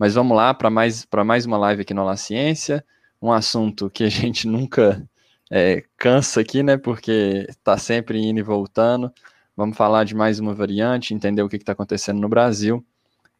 Mas vamos lá para mais, mais uma live aqui no La Ciência, um assunto que a gente nunca é, cansa aqui, né? Porque está sempre indo e voltando. Vamos falar de mais uma variante, entender o que está acontecendo no Brasil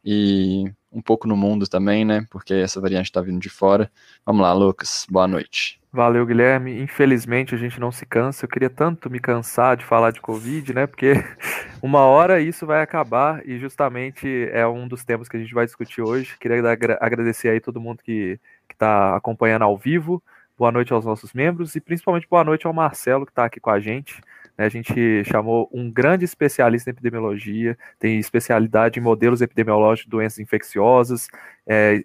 e um pouco no mundo também, né? Porque essa variante está vindo de fora. Vamos lá, Lucas. Boa noite. Valeu, Guilherme. Infelizmente a gente não se cansa. Eu queria tanto me cansar de falar de Covid, né? Porque uma hora isso vai acabar e justamente é um dos temas que a gente vai discutir hoje. Queria agradecer aí todo mundo que está acompanhando ao vivo. Boa noite aos nossos membros e principalmente boa noite ao Marcelo que está aqui com a gente. Né? A gente chamou um grande especialista em epidemiologia, tem especialidade em modelos epidemiológicos de doenças infecciosas, é,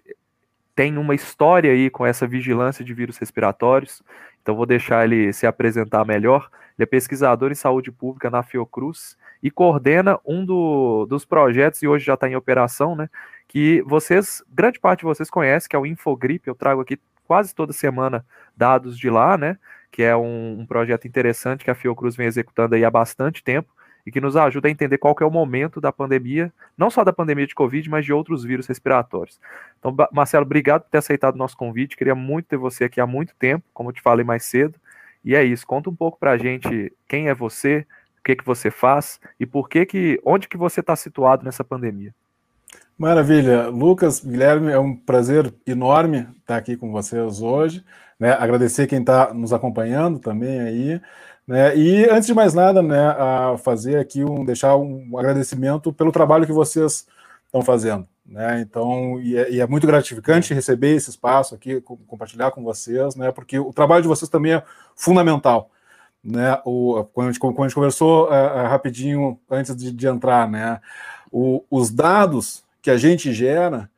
tem uma história aí com essa vigilância de vírus respiratórios, então vou deixar ele se apresentar melhor. Ele é pesquisador em saúde pública na Fiocruz e coordena um do, dos projetos, e hoje já está em operação, né? Que vocês, grande parte de vocês conhece, que é o Infogrip. Eu trago aqui quase toda semana dados de lá, né? Que é um, um projeto interessante que a Fiocruz vem executando aí há bastante tempo e que nos ajuda a entender qual é o momento da pandemia, não só da pandemia de Covid, mas de outros vírus respiratórios. Então, Marcelo, obrigado por ter aceitado o nosso convite. Queria muito ter você aqui há muito tempo, como eu te falei mais cedo. E é isso. Conta um pouco para a gente quem é você, o que que você faz e por que que, onde que você está situado nessa pandemia. Maravilha, Lucas, Guilherme, é um prazer enorme estar aqui com vocês hoje. Né? Agradecer quem está nos acompanhando também aí. Né? E antes de mais nada, né, a fazer aqui um deixar um agradecimento pelo trabalho que vocês estão fazendo. Né? Então, e é, e é, muito gratificante receber esse espaço aqui, compartilhar com vocês, né? Porque o trabalho de vocês também é fundamental. Né? O, quando, a gente, quando a gente conversou uh, rapidinho antes de, de entrar, né? O, os dados que a gente gera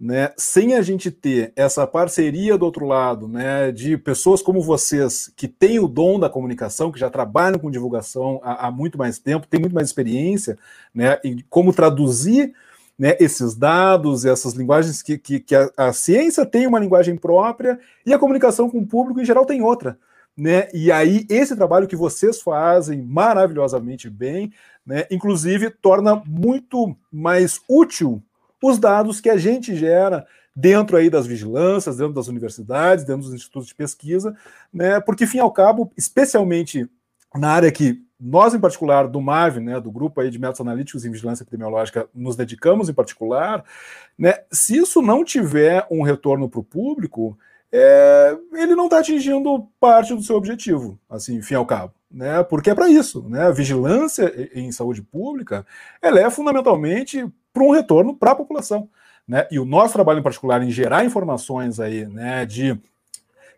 né, sem a gente ter essa parceria do outro lado, né, de pessoas como vocês, que têm o dom da comunicação, que já trabalham com divulgação há, há muito mais tempo, têm muito mais experiência, né, em como traduzir né, esses dados, essas linguagens que, que, que a, a, ciência tem uma linguagem própria e a comunicação com o público em geral tem outra. Né? E aí, esse trabalho que vocês fazem maravilhosamente bem, né, inclusive, torna muito mais útil os dados que a gente gera dentro aí das vigilâncias, dentro das universidades, dentro dos institutos de pesquisa, né? Porque, fim ao cabo, especialmente na área que nós, em particular, do MAV, né, do grupo aí de métodos analíticos em vigilância epidemiológica, nos dedicamos em particular, né, se isso não tiver um retorno para o público, é, ele não está atingindo parte do seu objetivo, assim, fim ao cabo, né, porque é para isso, né, a vigilância em saúde pública, ela é fundamentalmente para um retorno para a população. Né? E o nosso trabalho em particular em gerar informações aí, né, de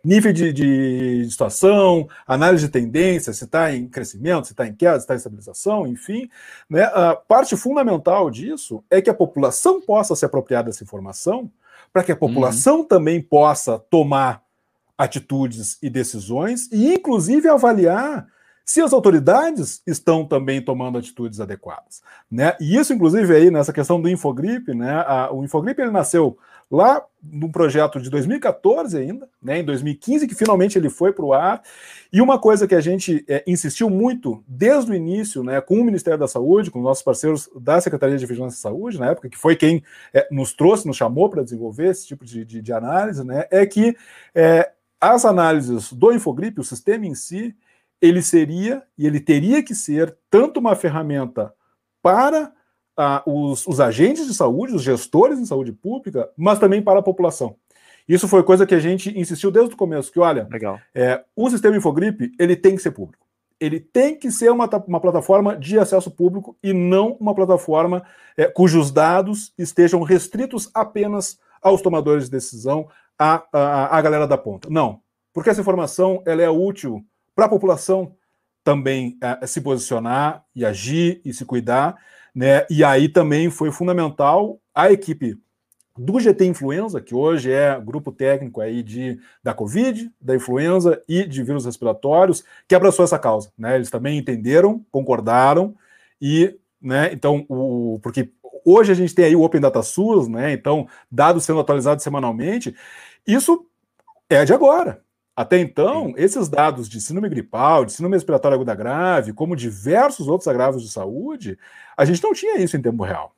nível de, de, situação, análise de tendência, se está em crescimento, se está em queda, se está em estabilização, enfim, né, a parte fundamental disso é que a população possa se apropriar dessa informação, para que a população uhum. também possa tomar atitudes e decisões e, inclusive, avaliar se as autoridades estão também tomando atitudes adequadas. Né? E isso, inclusive, aí nessa questão do Infogrip, né? A, o Infogrip ele nasceu lá no projeto de 2014 ainda, né, em 2015, que finalmente ele foi para o ar. E uma coisa que a gente é, insistiu muito desde o início, né, com o Ministério da Saúde, com nossos parceiros da Secretaria de Vigilância e Saúde, na época, que foi quem é, nos trouxe, nos chamou para desenvolver esse tipo de, de, de análise, né, é que é, as análises do Infogrip, o sistema em si, ele seria e ele teria que ser tanto uma ferramenta para ah, os, os, agentes de saúde, os gestores em saúde pública, mas também para a população. Isso foi coisa que a gente insistiu desde o começo, que olha, Legal. É, o sistema Infogripe, ele tem que ser público. Ele tem que ser uma, uma plataforma de acesso público e não uma plataforma é, cujos dados estejam restritos apenas aos tomadores de decisão, à, à, à galera da ponta. Não, porque essa informação ela é útil para a população também é, se posicionar e agir e se cuidar, né? E aí também foi fundamental a equipe do GT Influenza, que hoje é grupo técnico aí de, da Covid, da influenza e de vírus respiratórios, que abraçou essa causa. Né? Eles também entenderam, concordaram, e né, então, o, porque hoje a gente tem aí o Open Data SUS, né? Então, dados sendo atualizados semanalmente, isso é de agora. Até então, esses dados de síndrome gripal, de síndrome respiratória aguda grave, como diversos outros agravos de saúde, a gente não tinha isso em tempo real.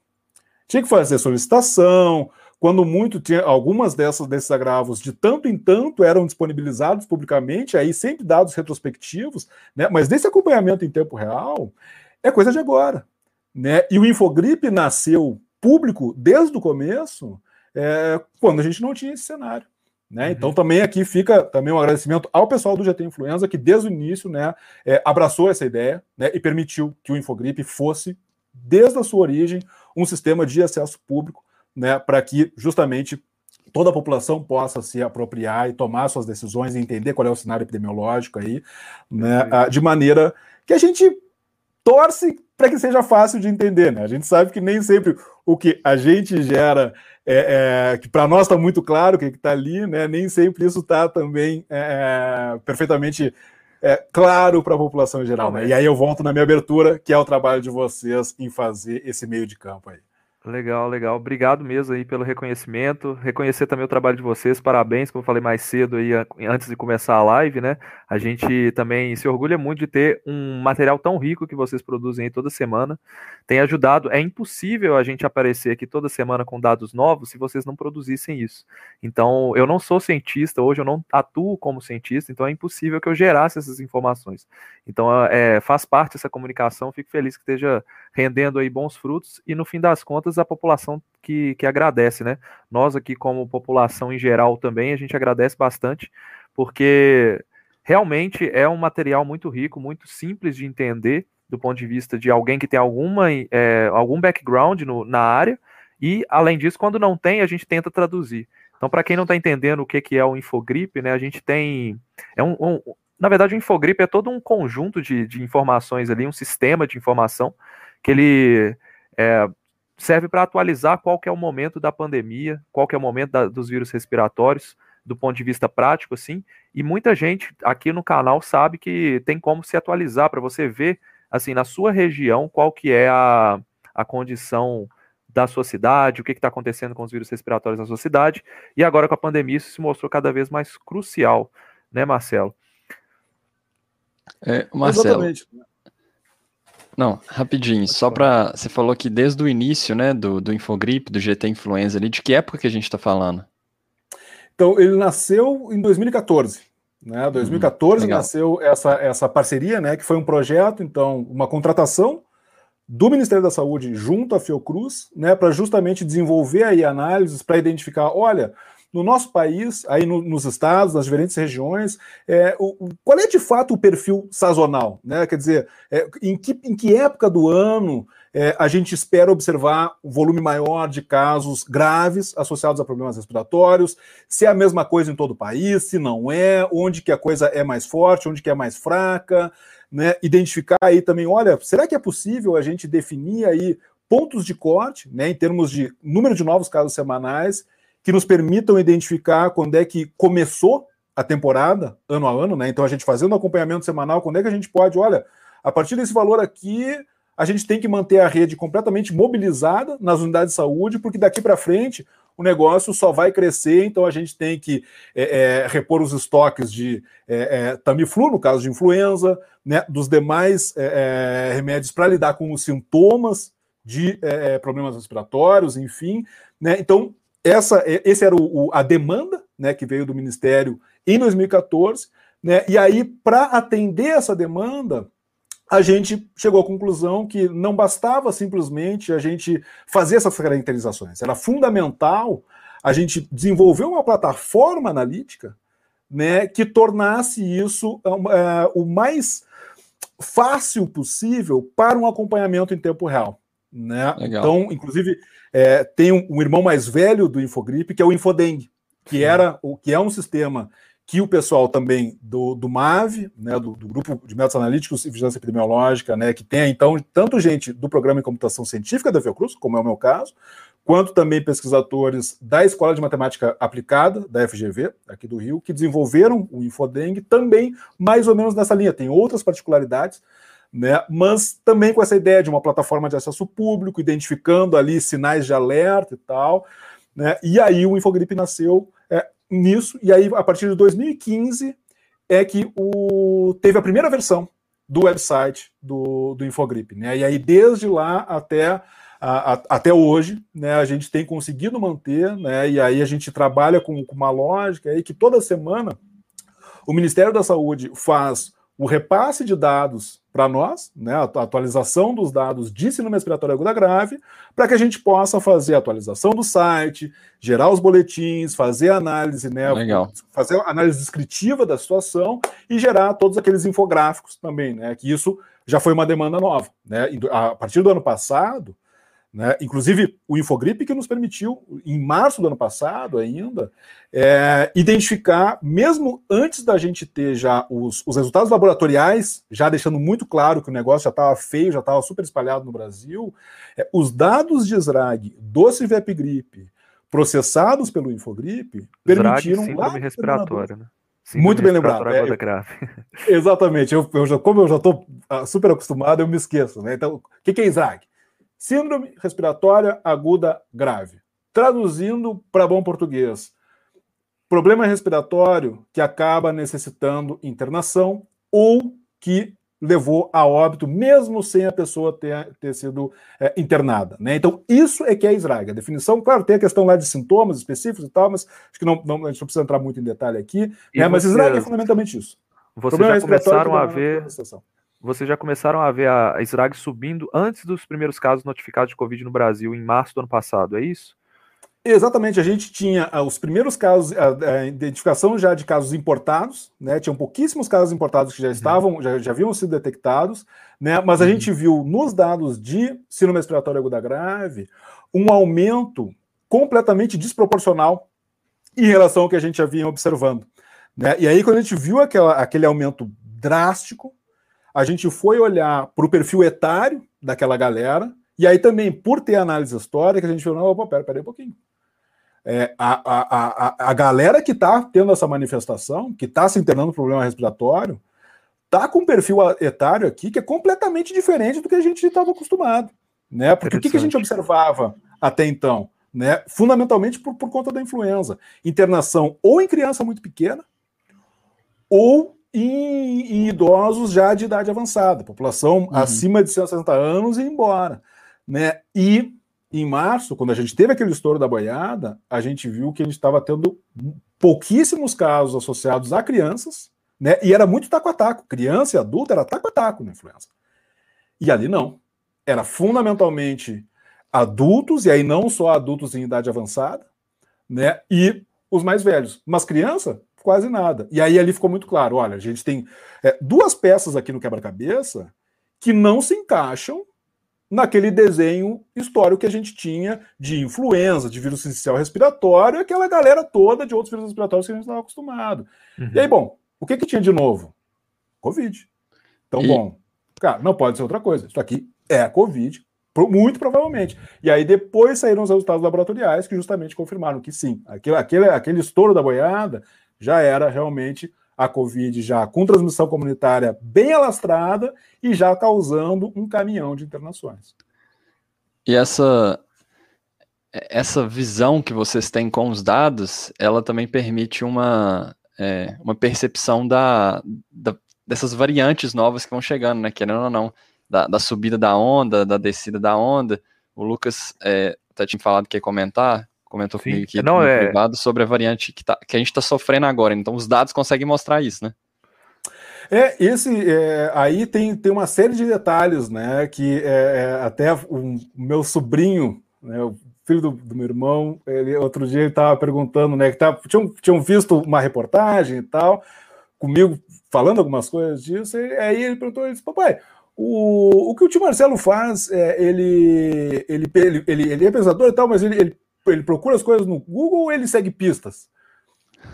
Tinha que fazer solicitação, quando muito tinha algumas dessas desses agravos de tanto em tanto eram disponibilizados publicamente, aí sempre dados retrospectivos, né? Mas desse acompanhamento em tempo real é coisa de agora, né? E o Infogripe nasceu público desde o começo, é, quando a gente não tinha esse cenário. Né? Uhum. Então também aqui fica também um agradecimento ao pessoal do GT Influenza que desde o início né, é, abraçou essa ideia né, e permitiu que o Infogripe fosse, desde a sua origem, um sistema de acesso público né, para que justamente toda a população possa se apropriar e tomar suas decisões e entender qual é o cenário epidemiológico aí, né, de maneira que a gente torce para que seja fácil de entender. Né? A gente sabe que nem sempre o que a gente gera, é, é, que para nós está muito claro o que está ali, né? nem sempre isso está também é, é, perfeitamente é, claro para a população em geral. Né? E aí eu volto na minha abertura, que é o trabalho de vocês em fazer esse meio de campo aí. Legal, legal. Obrigado mesmo aí pelo reconhecimento. Reconhecer também o trabalho de vocês. Parabéns, como eu falei mais cedo aí antes de começar a live, né? A gente também se orgulha muito de ter um material tão rico que vocês produzem aí toda semana. Tem ajudado. É impossível a gente aparecer aqui toda semana com dados novos se vocês não produzissem isso. Então, eu não sou cientista, hoje eu não atuo como cientista, então é impossível que eu gerasse essas informações. Então, é, faz parte dessa comunicação. Fico feliz que esteja rendendo aí bons frutos e no fim das contas a população que, que agradece, né? Nós aqui como população em geral também a gente agradece bastante porque realmente é um material muito rico, muito simples de entender do ponto de vista de alguém que tem alguma é, algum background no, na área e além disso quando não tem a gente tenta traduzir. Então para quem não está entendendo o que, que é o infogripe, né? A gente tem é um, um na verdade, o Infogripe é todo um conjunto de, de informações ali, um sistema de informação que ele é, serve para atualizar qual que é o momento da pandemia, qual que é o momento da, dos vírus respiratórios, do ponto de vista prático, assim, e muita gente aqui no canal sabe que tem como se atualizar para você ver, assim, na sua região, qual que é a, a condição da sua cidade, o que está acontecendo com os vírus respiratórios na sua cidade, e agora com a pandemia isso se mostrou cada vez mais crucial, né, Marcelo? É, Marcelo, Exatamente. Não, rapidinho, só para. Você falou que desde o início, né, do, do Infogripe, do GT Influenza ali, de que época que a gente está falando? Então, ele nasceu em 2014. Né? 2014 hum, nasceu essa, essa parceria, né, que foi um projeto, então, uma contratação do Ministério da Saúde junto à Fiocruz, né, para justamente desenvolver aí análises para identificar, olha, no nosso país, aí no, nos estados, nas diferentes regiões, é, o, qual é de fato o perfil sazonal? Né? Quer dizer, é, em, que, em que época do ano é, a gente espera observar um volume maior de casos graves associados a problemas respiratórios, se é a mesma coisa em todo o país, se não é, onde que a coisa é mais forte, onde que é mais fraca, né? identificar aí também, olha, será que é possível a gente definir aí pontos de corte, né, em termos de número de novos casos semanais, que nos permitam identificar quando é que começou a temporada, ano a ano, né? Então a gente fazendo acompanhamento semanal, quando é que a gente pode, olha, a partir desse valor aqui, a gente tem que manter a rede completamente mobilizada nas unidades de saúde, porque daqui para frente o negócio só vai crescer, então a gente tem que é, é, repor os estoques de é, é Tamiflu, no caso de influenza, né, dos demais é, é, remédios para lidar com os sintomas de problemas respiratórios, enfim. Né, então, essa, esse era o, o, a demanda né, que veio do Ministério em 2014, né, e aí, para atender essa demanda, a gente chegou à conclusão que não bastava simplesmente a gente fazer essas caracterizações, era fundamental a gente desenvolver uma plataforma analítica né, que tornasse isso uh, o mais fácil possível para um acompanhamento em tempo real. Né? Então, inclusive, é, tem um, um, irmão mais velho do Infogripe, que é o Infodeng, que, era, o, que é um sistema que o pessoal também do, do MAV, né, do, do, Grupo de Métodos Analíticos e Vigilância Epidemiológica, né, que tem, então, tanto gente do Programa em Computação Científica da Fiocruz, como é o meu caso, quanto também pesquisadores da Escola de Matemática Aplicada, da FGV, aqui do Rio, que desenvolveram o Infodeng, também mais ou menos nessa linha. Tem outras particularidades, né? Mas também com essa ideia de uma plataforma de acesso público, identificando ali sinais de alerta e tal, né? E aí o Infogripe nasceu é, nisso, e aí a partir de 2015 é que o, teve a primeira versão do website do, do Infogripe, né? E aí desde lá até até hoje, né, a gente tem conseguido manter, né, e aí a gente trabalha com, com uma lógica aí que toda semana o Ministério da Saúde faz o repasse de dados para nós, né, a atualização dos dados de síndrome respiratória aguda grave, para que a gente possa fazer a atualização do site, gerar os boletins, fazer análise, né, Legal. fazer análise descritiva da situação e gerar todos aqueles infográficos também, né, que isso já foi uma demanda nova, né, a partir do ano passado, né? Inclusive, o Infogrip que nos permitiu, em março do ano passado ainda, é, identificar, mesmo antes da gente ter já os, os, resultados laboratoriais, já deixando muito claro que o negócio já estava feio, já estava super espalhado no Brasil, é, os dados de SRAG do Civep Grip processados pelo Infogrip permitiram... Zrag, síndrome respiratória, né? Síndrome muito bem lembrado. É, grave. Exatamente. Eu, eu já, como eu já estou ah, super acostumado, eu me esqueço. Né? Então, o que, que é SRAG? Síndrome respiratória aguda grave. Traduzindo para bom português, problema respiratório que acaba necessitando internação ou que levou a óbito, mesmo sem a pessoa ter, ter sido é, internada. Né? Então, isso é que é SRAG. A definição, claro, tem a questão lá de sintomas específicos e tal, mas acho que não, não a gente não precisa entrar muito em detalhe aqui. Né? Mas SRAG é fundamentalmente isso. Vocês já começaram a ver vocês já começaram a ver a SRAG subindo antes dos primeiros casos notificados de Covid no Brasil, em março do ano passado, é isso? Exatamente, a gente tinha ah, os primeiros casos, a, a, identificação já de casos importados, né? Tinham pouquíssimos casos importados que já uhum. estavam, uhum. já, já haviam sido detectados, né? Mas a uhum. gente viu nos dados de síndrome respiratória aguda grave um aumento completamente desproporcional em relação ao que a gente já vinha observando. Né? E aí, quando a gente viu aquela, aquele aumento drástico, a gente foi olhar para o perfil etário daquela galera, e aí também, por ter análise histórica, a gente falou, não, opa, pera, pera aí um pouquinho. É, a, a, a, a galera que está tendo essa manifestação, que está se internando com problema respiratório, tá com um perfil etário aqui que é completamente diferente do que a gente estava acostumado. Né? Porque o que, que, a gente observava até então? Né? Fundamentalmente por, por conta da influenza. Internação ou em criança muito pequena, ou em, em idosos já de idade avançada, população uhum. acima de 160 anos e embora. Né? E em março, quando a gente teve aquele estouro da boiada, a gente viu que a gente estava tendo pouquíssimos casos associados a crianças, né? E era muito taco a taco. Criança e adulto era taco a taco na influenza. E ali não. Era fundamentalmente adultos, e aí não só adultos em idade avançada, né? E os mais velhos. Mas criança, quase nada. E aí ali ficou muito claro: olha, a gente tem é, duas peças aqui no quebra-cabeça que não se encaixam naquele desenho histórico que a gente tinha de influenza, de vírus inicial respiratório, aquela galera toda de outros vírus respiratórios que a gente estava acostumado. Uhum. E aí, bom, o que, que tinha de novo? Covid. Então, e... bom, cara, não pode ser outra coisa. Isso aqui é Covid, muito provavelmente. E aí depois saíram os resultados laboratoriais que justamente confirmaram que sim, aquele, aquele, aquele estouro da boiada já era realmente a Covid já com transmissão comunitária bem alastrada e já causando um caminhão de internações. E essa essa visão que vocês têm com os dados, ela também permite uma, é, uma percepção da, da, dessas variantes novas que vão chegando, né? Querendo ou não, da, da subida da onda, da descida da onda. O Lucas é, até tinha falado que ia comentar, comentou Sim. comigo aqui não, no é... privado sobre a variante que, tá, que a gente está sofrendo agora. Então, os dados conseguem mostrar isso, né? É, esse é, aí tem, tem uma série de detalhes, né? Que é, é até o meu sobrinho, né, o filho do, do, meu irmão, ele, outro dia ele estava perguntando, né? Que tava, tinham, tinham visto uma reportagem e tal, comigo falando algumas coisas disso, e aí ele perguntou, ele disse, papai, o, o que o tio Marcelo faz, é, ele, ele, ele, ele, ele é pensador e tal, mas ele, ele ele procura as coisas no Google ou ele segue pistas?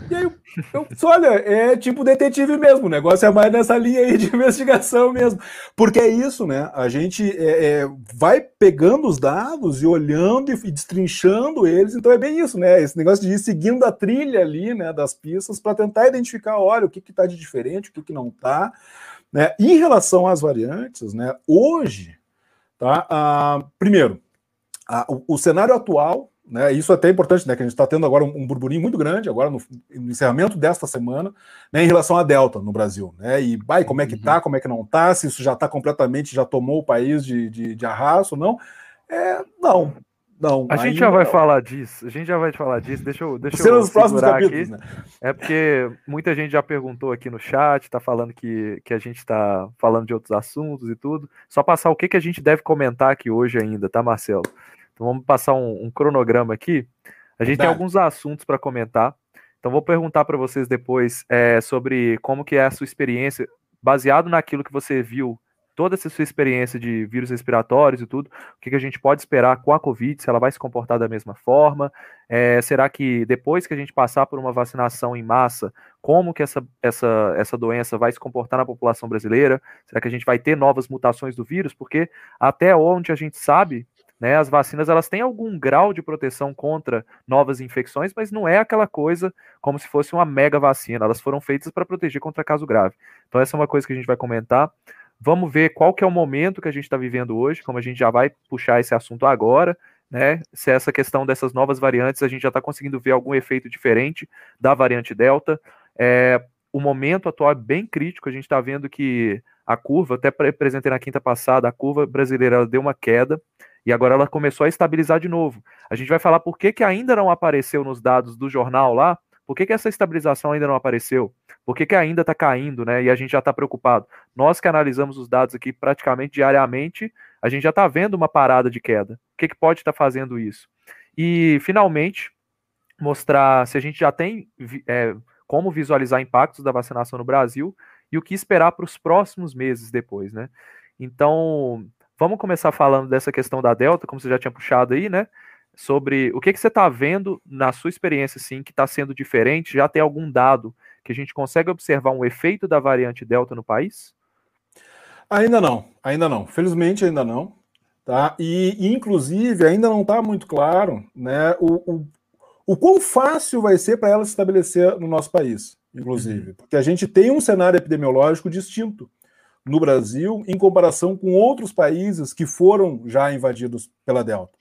E aí, eu, eu, olha, é tipo detetive mesmo, o negócio é mais nessa linha aí de investigação mesmo. Porque é isso, né? A gente é, é, vai pegando os dados e olhando e, destrinchando eles, então é bem isso, né? Esse negócio de ir seguindo a trilha ali, né, das pistas para tentar identificar, olha, o que está de diferente, o que, que não está. Né? Em relação às variantes, né, hoje, tá? Ah, primeiro, ah, o, o cenário atual né, isso é até importante, né, que a gente está tendo agora um, um, burburinho muito grande, agora no, no encerramento desta semana, né, em relação à Delta no Brasil. Né, e vai, como é que está, uhum. como é que não está, se isso já está completamente, já tomou o país de, de, de arrasto ou não. É, não, não. A gente já vai não. falar disso. A gente já vai falar disso. Deixa eu, deixa eu nos próximos capítulos, aqui. Né? É porque muita gente já perguntou aqui no chat, tá falando que, que a gente tá falando de outros assuntos e tudo. Só passar o que, que a gente deve comentar aqui hoje ainda, tá, Marcelo? Então vamos passar um, um cronograma aqui. A gente tem alguns assuntos para comentar. Então vou perguntar para vocês depois é, sobre como que é a sua experiência, baseado naquilo que você viu toda essa sua experiência de vírus respiratórios e tudo, o que, que a gente pode esperar com a Covid, se ela vai se comportar da mesma forma, é, será que depois que a gente passar por uma vacinação em massa, como que essa, essa, essa doença vai se comportar na população brasileira? Será que a gente vai ter novas mutações do vírus? Porque até onde a gente sabe, né, as vacinas elas têm algum grau de proteção contra novas infecções, mas não é aquela coisa como se fosse uma mega vacina. Elas foram feitas para proteger contra caso grave. Então essa é uma coisa que a gente vai comentar. Vamos ver qual que é o momento que a gente está vivendo hoje, como a gente já vai puxar esse assunto agora, né? Se essa questão dessas novas variantes a gente já está conseguindo ver algum efeito diferente da variante Delta. É, o momento atual é bem crítico, a gente está vendo que a curva, até apresentei na quinta passada, a curva brasileira deu uma queda e agora ela começou a estabilizar de novo. A gente vai falar por que, que ainda não apareceu nos dados do jornal lá, por que, que essa estabilização ainda não apareceu? Por que, que ainda está caindo, né? E a gente já está preocupado. Nós que analisamos os dados aqui praticamente diariamente, a gente já está vendo uma parada de queda. O que, que pode estar tá fazendo isso? E, finalmente, mostrar se a gente já tem é, como visualizar impactos da vacinação no Brasil e o que esperar para os próximos meses depois, né? Então, vamos começar falando dessa questão da Delta, como você já tinha puxado aí, né? sobre o que, que você está vendo na sua experiência, assim, que está sendo diferente? Já tem algum dado que a gente consegue observar um efeito da variante Delta no país? Ainda não, ainda não. Felizmente ainda não. Tá? E, e inclusive, ainda não está muito claro né, o, o, o quão fácil vai ser para ela se estabelecer no nosso país, inclusive. Uhum. Porque a gente tem um cenário epidemiológico distinto no Brasil em comparação com outros países que foram já invadidos pela Delta.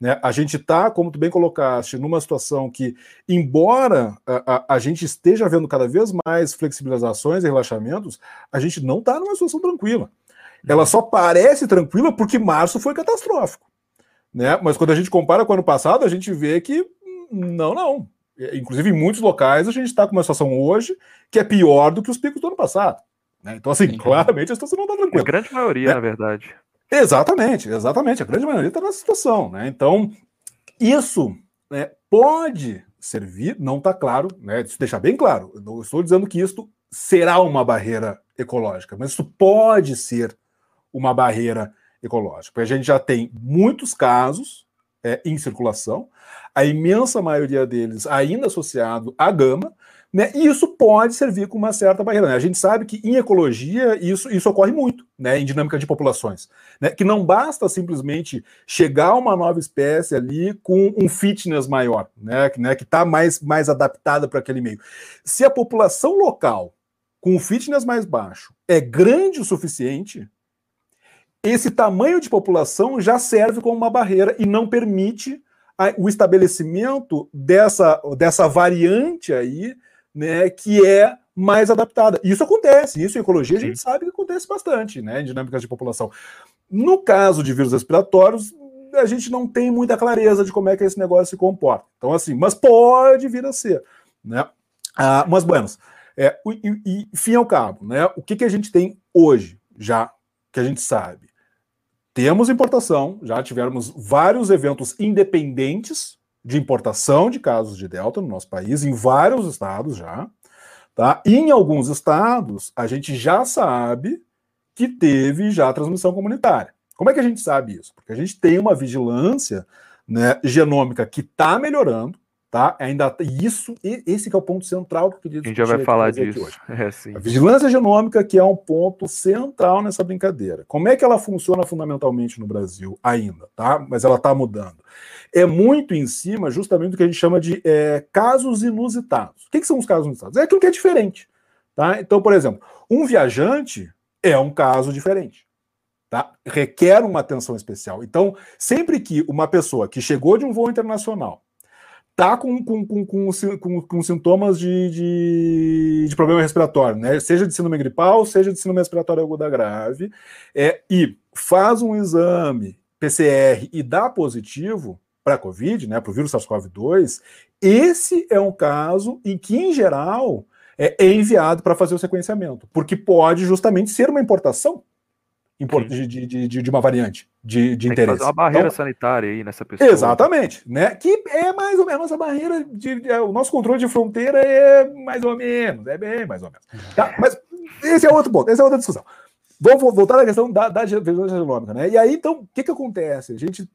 Né? A gente está, como tu bem colocaste, numa situação que, embora a, a, a, gente esteja vendo cada vez mais flexibilizações e relaxamentos, a gente não está numa situação tranquila. Ela só parece tranquila porque março foi catastrófico. Né? Mas quando a gente compara com o ano passado, a gente vê que não, não. Inclusive, em muitos locais, a gente está com uma situação hoje que é pior do que os picos do ano passado. Né? Então, assim, claramente a situação não está tranquila. A grande maioria, né? na verdade. Exatamente, exatamente. A grande maioria está nessa situação. Né? Então, isso né, pode servir, não está claro, né? Deixar bem claro. Eu não estou dizendo que isso será uma barreira ecológica, mas isso pode ser uma barreira ecológica. Porque a gente já tem muitos casos é, em circulação, a imensa maioria deles ainda associado à gama, né? E isso pode servir como uma certa barreira. Né? A gente sabe que em ecologia isso, isso ocorre muito, né? em dinâmica de populações. Né? Que não basta simplesmente chegar uma nova espécie ali com um fitness maior, né? que né? está mais, mais adaptada para aquele meio. Se a população local com fitness mais baixo é grande o suficiente, esse tamanho de população já serve como uma barreira e não permite o estabelecimento dessa, dessa variante aí né, que é mais adaptada. Isso acontece, isso em ecologia Sim. a gente sabe que acontece bastante, né, em dinâmicas de população. No caso de vírus respiratórios, a gente não tem muita clareza de como é que esse negócio se comporta. Então, assim, mas pode vir a ser, né? Ah, mas, buenos, é, e, e, fim ao cabo, né? O que, que a gente tem hoje, já que a gente sabe? Temos importação, já tivemos vários eventos independentes de importação de casos de Delta no nosso país, em vários estados já. Tá? E em alguns estados, a gente já sabe que teve já transmissão comunitária. Como é que a gente sabe isso? Porque a gente tem uma vigilância né, genômica que está melhorando, tá? Ainda isso, esse que é o ponto central que eu queria A gente já vai falar disso. É, a vigilância genômica que é um ponto central nessa brincadeira. Como é que ela funciona fundamentalmente no Brasil ainda, tá? Mas ela está mudando é muito em cima justamente do que a gente chama de é, casos inusitados. O que, que, são os casos inusitados? É aquilo que é diferente. Tá? Então, por exemplo, um viajante é um caso diferente. Tá? Requer uma atenção especial. Então, sempre que uma pessoa que chegou de um voo internacional está com, com, com, com, com sintomas de, de, de, problema respiratório, né? seja de síndrome gripal, seja de síndrome respiratória aguda grave, é, e faz um exame PCR e dá positivo para a Covid, né, para o vírus SARS-CoV-2, esse é um caso em que, em geral, é, é enviado para fazer o sequenciamento, porque pode justamente ser uma importação de, de, de, de, uma variante de, de Tem interesse. fazer uma barreira então, sanitária aí nessa pessoa. Exatamente, né? Que é mais ou menos a barreira de, é, o nosso controle de fronteira é mais ou menos, é bem mais ou menos. Tá? Mas esse é outro ponto, essa é outra discussão. Vamos voltar à questão da, da vigilância genômica, né? E aí, então, o que, que acontece? A gente,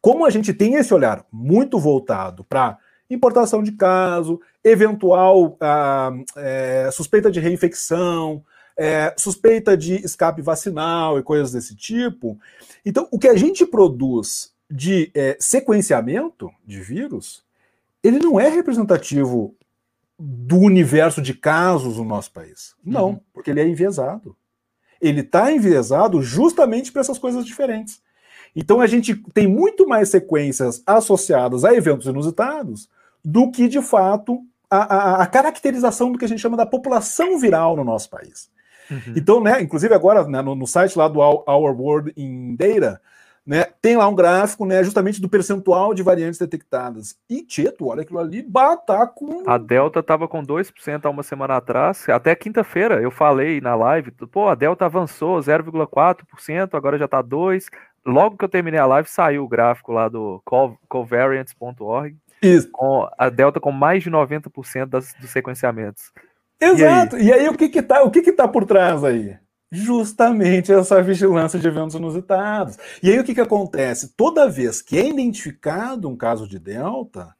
como a gente tem esse olhar muito voltado para importação de caso, eventual ah, é, suspeita de reinfecção, é, suspeita de escape vacinal e coisas desse tipo. Então, o que a gente produz de é, sequenciamento de vírus, ele não é representativo do universo de casos no nosso país. Não, uhum. porque ele é enviesado. Ele está enviesado justamente para essas coisas diferentes. Então a gente tem muito mais sequências associadas a eventos inusitados do que, de fato, a, a, a caracterização do que a gente chama da população viral no nosso país. Uhum. Então, né, inclusive agora né, no, no, site lá do Our World in Data, né, tem lá um gráfico, né, justamente do percentual de variantes detectadas. E, Tieto, olha aquilo ali, tá com... A Delta estava com 2% há uma semana atrás, até quinta-feira eu falei na live, pô, a Delta avançou 0,4%, agora já está 2%. Logo que eu terminei a live, saiu o gráfico lá do covariants.org, com a Delta com mais de 90% das, dos sequenciamentos. Exato. E aí, e aí o que que tá, o que que tá por trás aí? Justamente essa vigilância de eventos inusitados. E aí o que que acontece? Toda vez que é identificado um caso de delta,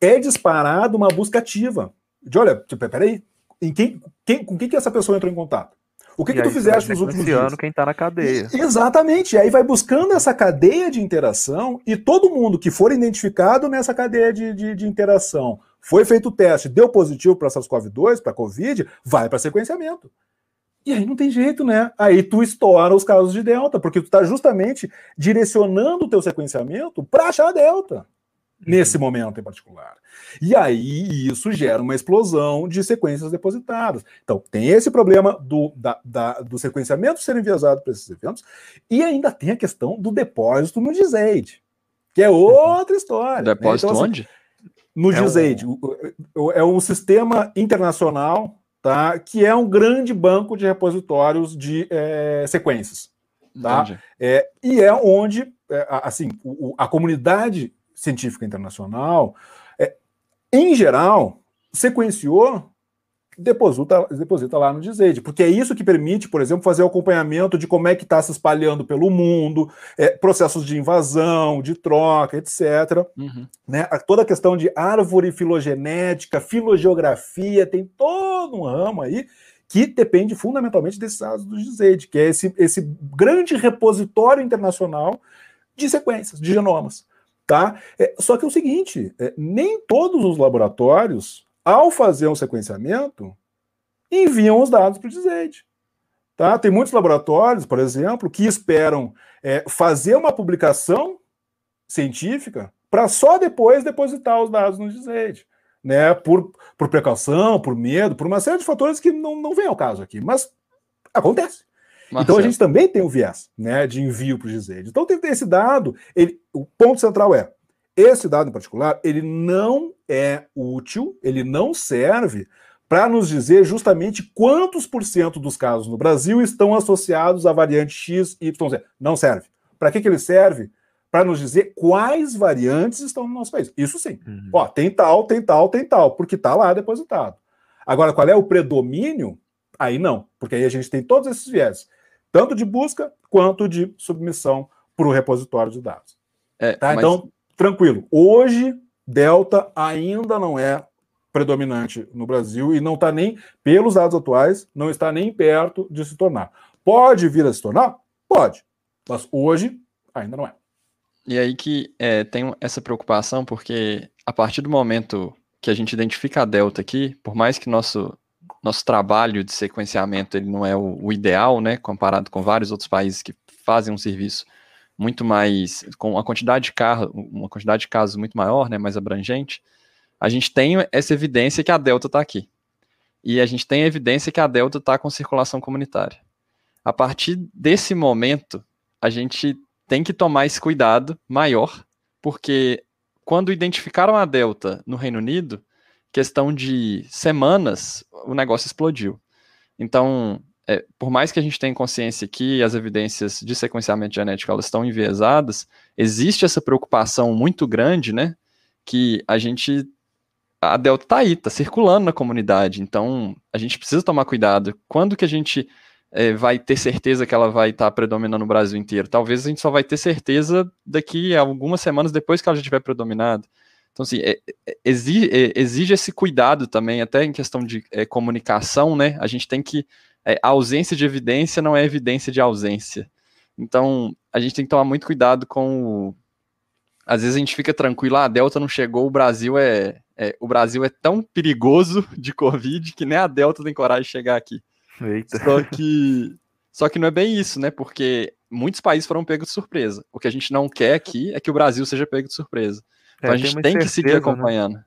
é disparada uma busca ativa. De olha, tipo, peraí, em quem, quem, com quem que essa pessoa entrou em contato? O que, que tu fizeste nos últimos dias? quem está na cadeia. E, exatamente. E aí vai buscando essa cadeia de interação e todo mundo que for identificado nessa cadeia de, de, de interação foi feito o teste, deu positivo para SARS-CoV-2, para COVID, vai para sequenciamento. E aí não tem jeito, né? Aí tu estoura os casos de delta, porque tu está justamente direcionando o teu sequenciamento para achar a delta, nesse uhum. momento em particular. E aí isso gera uma explosão de sequências depositadas. Então tem esse problema do, da, da, do sequenciamento ser enviesado para esses eventos, e ainda tem a questão do depósito no DISAID, que é outra história. Depósito né? então, assim, onde? no é. Um... É um sistema internacional tá, que é um grande banco de repositórios de é, sequências. Tá? É, e é onde é, assim, a comunidade científica internacional, é, em geral, sequenciou deposita, deposita lá no DISEID, porque é isso que permite, por exemplo, fazer o acompanhamento de como é que está se espalhando pelo mundo, é, processos de invasão, de troca, etc. Uhum. Né? Toda a questão de árvore filogenética, filogeografia, tem todo um ramo aí que depende fundamentalmente desses dados do DISEID, que é esse, esse grande repositório internacional de sequências, de genomas. Tá? É, só que é o seguinte, é, nem todos os laboratórios ao fazer um sequenciamento, enviam os dados para o DISEID. Tá? Tem muitos laboratórios, por exemplo, que esperam é, fazer uma publicação científica para só depois depositar os dados no DISEID. Né, por, por precaução, por medo, por uma série de fatores que não, não vem ao caso aqui, mas acontece. Marcelo. Então a gente também tem o viés né, de envio para o GISEID. Então tem esse dado, ele, o ponto central é esse dado em particular, ele não é útil, ele não serve para nos dizer justamente quantos por cento dos casos no Brasil estão associados à variante X, Y, Z. Não serve. Para que, que ele serve? Para nos dizer quais variantes estão no nosso país. Isso sim. Uhum. Ó, tem tal, tem tal, tem tal, porque está lá depositado. Agora, qual é o predomínio? Aí não, porque aí a gente tem todos esses viés, tanto de busca quanto de submissão para o repositório de dados. É, tá? mas... Então, tranquilo. Hoje, Delta ainda não é predominante no Brasil e não está nem, pelos dados atuais, não está nem perto de se tornar. Pode vir a se tornar? Pode. Mas hoje ainda não é. E aí que é, tem essa preocupação, porque a partir do momento que a gente identifica a delta aqui, por mais que nosso, nosso trabalho de sequenciamento ele não é o, o ideal, né, comparado com vários outros países que fazem um serviço muito mais, com uma quantidade de carro, uma quantidade de casos muito maior, né, mais abrangente, a gente tem essa evidência que a Delta está aqui. E a gente tem a evidência que a Delta está com circulação comunitária. A partir desse momento, a gente tem que tomar esse cuidado maior, porque quando identificaram a Delta no Reino Unido, questão de semanas, o negócio explodiu. Então, é, por mais que a gente tenha consciência que as evidências de sequenciamento genético elas estão enviesadas, existe essa preocupação muito grande, né? Que a gente. A Delta está aí, está circulando na comunidade. Então, a gente precisa tomar cuidado. Quando que a gente é, vai ter certeza que ela vai estar tá predominando no Brasil inteiro? Talvez a gente só vai ter certeza daqui a algumas semanas depois que ela já tiver predominado. Então, assim, é, é, exige, é, exige, esse cuidado também, até em questão de é, comunicação, né? A gente tem que. É, a ausência de evidência não é evidência de ausência. Então, a gente tem que tomar muito cuidado com o. Às vezes a gente fica tranquilo, ah, a Delta não chegou, o Brasil é, é, o Brasil é tão perigoso de Covid que nem a Delta tem coragem de chegar aqui. Eita. Só que, só que não é bem isso, né? Porque muitos países foram pegos de surpresa. O que a gente não quer aqui é que o Brasil seja pego de surpresa. Então é, a gente tem, tem que seguir né? acompanhando. Né?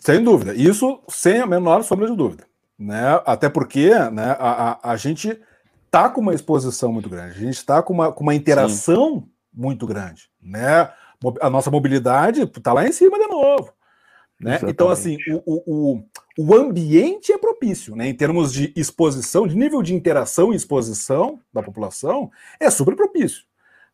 Sem dúvida. Isso sem a menor sombra de dúvida. Né? Até porque né, a, a, a gente está com uma exposição muito grande, a gente está com uma, com uma interação Sim. muito grande. Né? A nossa mobilidade está lá em cima de novo. Né? Então, assim, o, o, o ambiente é propício, né? Em termos de exposição, de nível de interação e exposição da população, é super propício.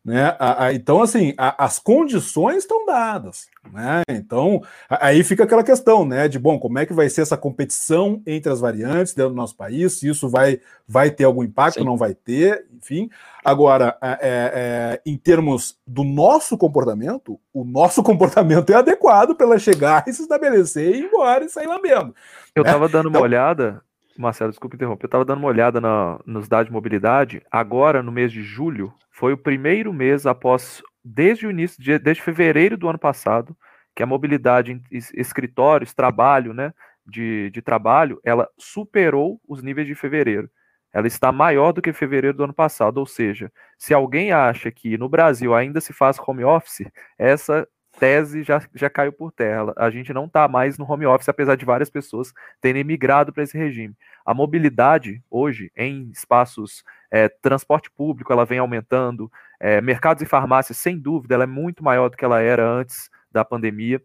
Né? Então, assim, as condições estão dadas. Né? Então, aí fica aquela questão, né? De bom, como é que vai ser essa competição entre as variantes dentro do nosso país? Se isso vai, vai ter algum impacto, Sim. não vai ter, enfim. Agora, é, é, é em termos do nosso comportamento, o nosso comportamento é adequado para ela chegar e se estabelecer e ir embora e sair lambendo. Eu estava né? dando então, uma olhada, Marcelo, desculpa interromper, eu estava dando uma olhada na, nos dados de mobilidade. Agora, no mês de julho, foi o primeiro mês após, desde o início, de, desde fevereiro do ano passado, que a mobilidade em escritórios, trabalho, né, de, de trabalho, ela superou os níveis de fevereiro. Ela está maior do que fevereiro do ano passado. Ou seja, se alguém acha que no Brasil ainda se faz home office, essa tese já, já caiu por terra. A gente não está mais no home office, apesar de várias pessoas terem migrado para esse regime. A mobilidade hoje em espaços é, transporte público, ela vem aumentando. É, mercados e farmácias, sem dúvida, ela é muito maior do que ela era antes da pandemia.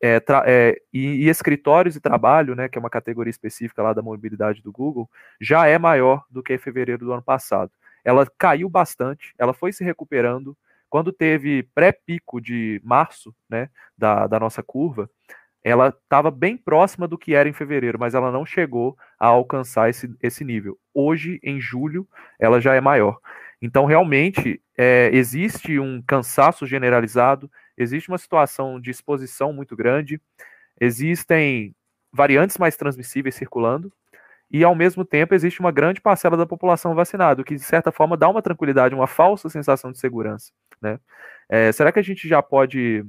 É, é, e, e, escritórios e trabalho, né, que é uma categoria específica lá da mobilidade do Google, já é maior do que em fevereiro do ano passado. Ela caiu bastante, ela foi se recuperando, quando teve pré-pico de março, né, da, da nossa curva, ela estava bem próxima do que era em fevereiro, mas ela não chegou a alcançar esse, esse nível. Hoje, em julho, ela já é maior. Então, realmente, é, existe um cansaço generalizado, existe uma situação de exposição muito grande, existem variantes mais transmissíveis circulando, e ao mesmo tempo existe uma grande parcela da população vacinada, o que de certa forma dá uma tranquilidade, uma falsa sensação de segurança. Né? É, será que a gente já pode.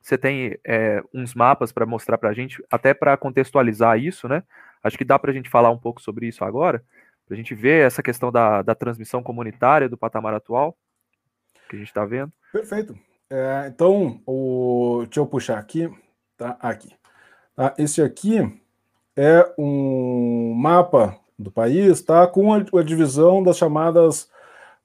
Você tem é, uns mapas para mostrar para a gente, até para contextualizar isso, né? Acho que dá para a gente falar um pouco sobre isso agora, para a gente ver essa questão da, da transmissão comunitária do patamar atual que a gente está vendo. Perfeito. É, então, o, deixa eu puxar aqui. Tá aqui. Tá, esse aqui é um mapa do país, tá? Com a, a divisão das chamadas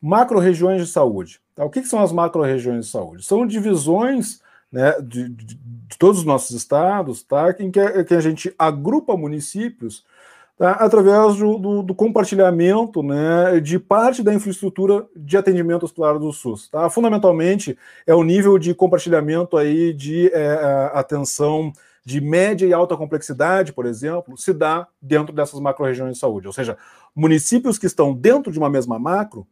macro-regiões de saúde. Tá? O que, que, são as macro-regiões de saúde? São divisões né, de, de, de, todos os nossos estados, tá? em que, que a gente agrupa municípios tá? através do, do, do, compartilhamento né, de parte da infraestrutura de atendimento hospitalar do SUS. Tá? Fundamentalmente, é o nível de compartilhamento aí de é, atenção de média e alta complexidade, por exemplo, se dá dentro dessas macro-regiões de saúde. Ou seja, municípios que estão dentro de uma mesma macro,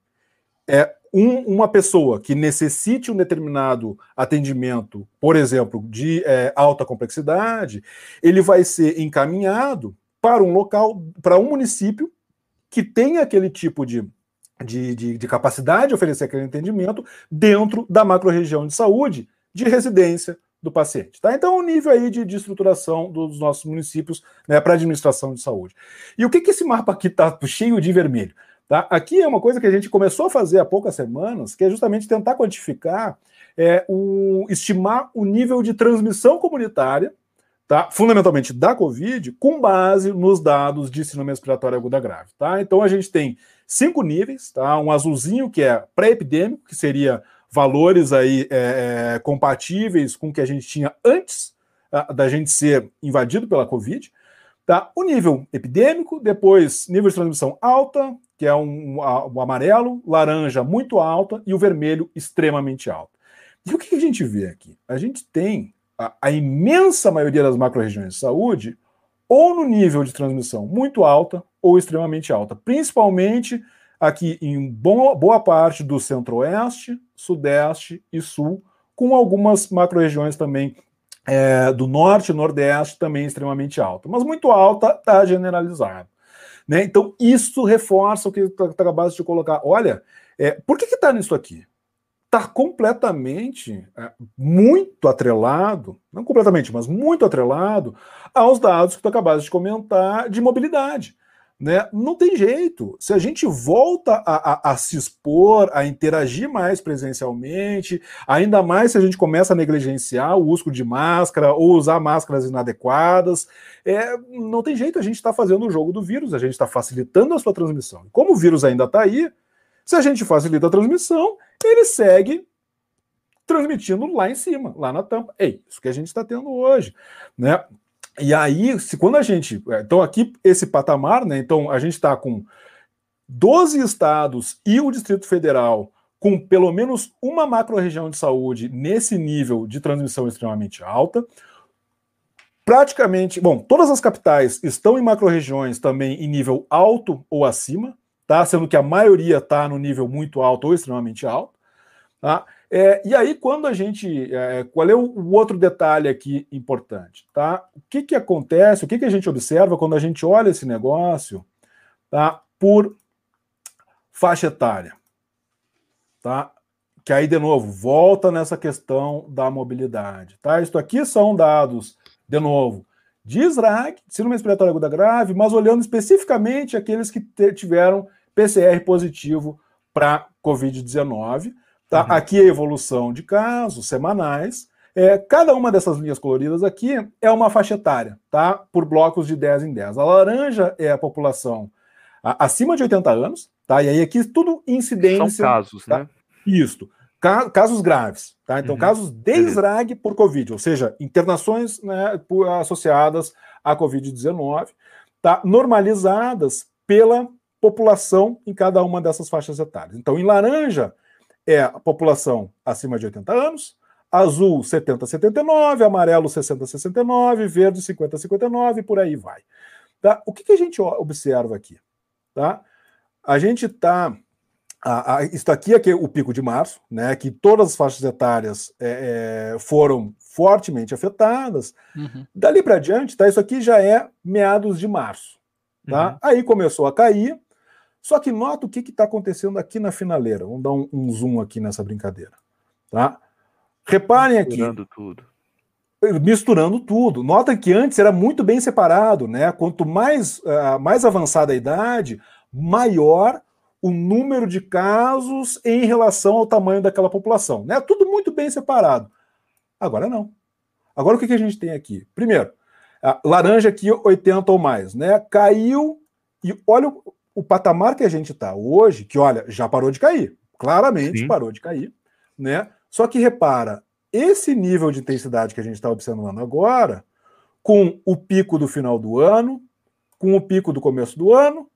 é um, uma pessoa que necessite um determinado atendimento, por exemplo, de é, alta complexidade, ele vai ser encaminhado para um local, para um município que tem aquele tipo de, de, de, de capacidade de oferecer aquele atendimento dentro da macro-região de saúde, de residência, do paciente. Tá? Então, o nível aí de, de estruturação dos nossos municípios né, para administração de saúde. E o que, que esse mapa aqui está cheio de vermelho? Tá? Aqui é uma coisa que a gente começou a fazer há poucas semanas, que é justamente tentar quantificar, é, o, estimar o nível de transmissão comunitária, tá? fundamentalmente da Covid, com base nos dados de síndrome respiratória aguda grave. Tá? Então, a gente tem cinco níveis, tá? um azulzinho que é pré-epidêmico, que seria valores aí é, é, compatíveis com o que a gente tinha antes da gente ser invadido pela Covid. Tá? O nível epidêmico, depois nível de transmissão alta, que é um, um, amarelo, laranja muito alta e o vermelho extremamente alto. E o que a gente vê aqui? A gente tem a, a imensa maioria das macro-regiões de saúde ou no nível de transmissão muito alta ou extremamente alta, principalmente aqui em boa, parte do centro-oeste, sudeste e sul, com algumas macro-regiões também é, do norte e nordeste também extremamente alta, mas muito alta está generalizado. Né? Então, isso reforça o que está acabado de colocar. Olha, é, por que está nisso aqui? Está completamente, é, muito atrelado, não completamente, mas muito atrelado aos dados que tu acabaste de comentar de mobilidade. Né? Não tem jeito. Se a gente volta a, a, a, se expor, a interagir mais presencialmente, ainda mais se a gente começa a negligenciar o uso de máscara ou usar máscaras inadequadas, é, não tem jeito. A gente está fazendo o jogo do vírus, a gente está facilitando a sua transmissão. Como o vírus ainda está aí, se a gente facilita a transmissão, ele segue transmitindo lá em cima, lá na tampa. É isso que a gente está tendo hoje. Né? E aí, se quando a gente. É, então, aqui, esse patamar, né? Então, a gente está com 12 estados e o Distrito Federal com pelo menos uma macro-região de saúde nesse nível de transmissão extremamente alta. Praticamente, bom, todas as capitais estão em macro-regiões também em nível alto ou acima, tá? Sendo que a maioria está no nível muito alto ou extremamente alto, tá? É, e aí, quando a gente. É, qual é o, o, outro detalhe aqui importante? Tá? O que, que acontece, o que, que a gente observa quando a gente olha esse negócio tá, por faixa etária? Tá? Que aí, de novo, volta nessa questão da mobilidade. Tá? Isso aqui são dados, de novo, de SRAG, síndrome respiratória aguda grave, mas olhando especificamente aqueles que tiveram PCR positivo para Covid-19. Tá? Uhum. Aqui a evolução de casos semanais. É, cada uma dessas linhas coloridas aqui é uma faixa etária, tá? Por blocos de 10 em 10. A laranja é a população a, acima de 80 anos, tá? E aí aqui tudo incidência. São casos, tá? né? Isso. Ca casos graves, tá? Então, uhum. casos de SRAG por Covid, ou seja, internações né, associadas à Covid-19, tá? Normalizadas pela população em cada uma dessas faixas etárias. Então, em laranja, é a população acima de 80 anos, azul 70 a 79, amarelo 60 a 69, verde 50 a 59 por aí vai. Tá? O que, que a gente observa aqui? Tá? A gente está. Isso aqui é o pico de março, né? Que todas as faixas etárias é, é, foram fortemente afetadas. Uhum. Dali para diante, tá? Isso aqui já é meados de março. Tá? Uhum. Aí começou a cair, só que nota o que está acontecendo aqui na finaleira. Vamos dar um, um, zoom aqui nessa brincadeira. Tá? Reparem aqui. Misturando tudo. Misturando tudo. Nota que antes era muito bem separado, né? Quanto mais, uh, mais avançada a idade, maior o número de casos em relação ao tamanho daquela população. Né? Tudo muito bem separado. Agora não. Agora o que, que a gente tem aqui? Primeiro, laranja aqui 80 ou mais, né? Caiu e olha o patamar que a gente está hoje, que olha, já parou de cair, claramente Sim. parou de cair, né? Só que repara, esse nível de intensidade que a gente está observando agora, com o pico do final do ano, com o pico do começo do ano,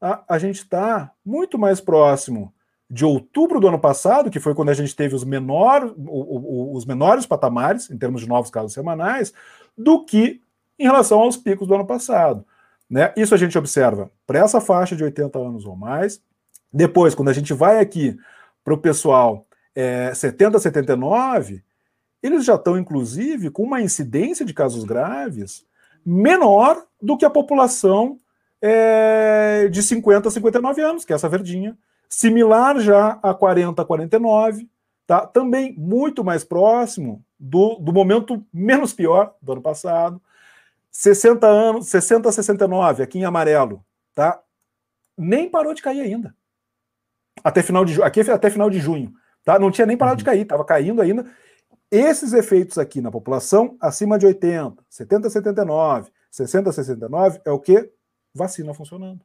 a, a gente está muito mais próximo de outubro do ano passado, que foi quando a gente teve os, menor, o, o, os menores patamares, em termos de novos casos semanais, do que em relação aos picos do ano passado. Né? Isso a gente observa para essa faixa de 80 anos ou mais. Depois, quando a gente vai aqui para o pessoal é, 70 a 79, eles já estão, inclusive, com uma incidência de casos graves menor do que a população é, de 50 a 59 anos, que é essa verdinha. Similar já a 40 a 49, tá? também muito mais próximo do, do momento menos pior do ano passado. 60 anos, 60 a 69, aqui em amarelo, tá? Nem parou de cair ainda. Até final de aqui até final de junho, tá? Não tinha nem parado uhum. de cair, estava caindo ainda. Esses efeitos aqui na população acima de 80, 70 a 79, 60 a 69 é o que vacina funcionando,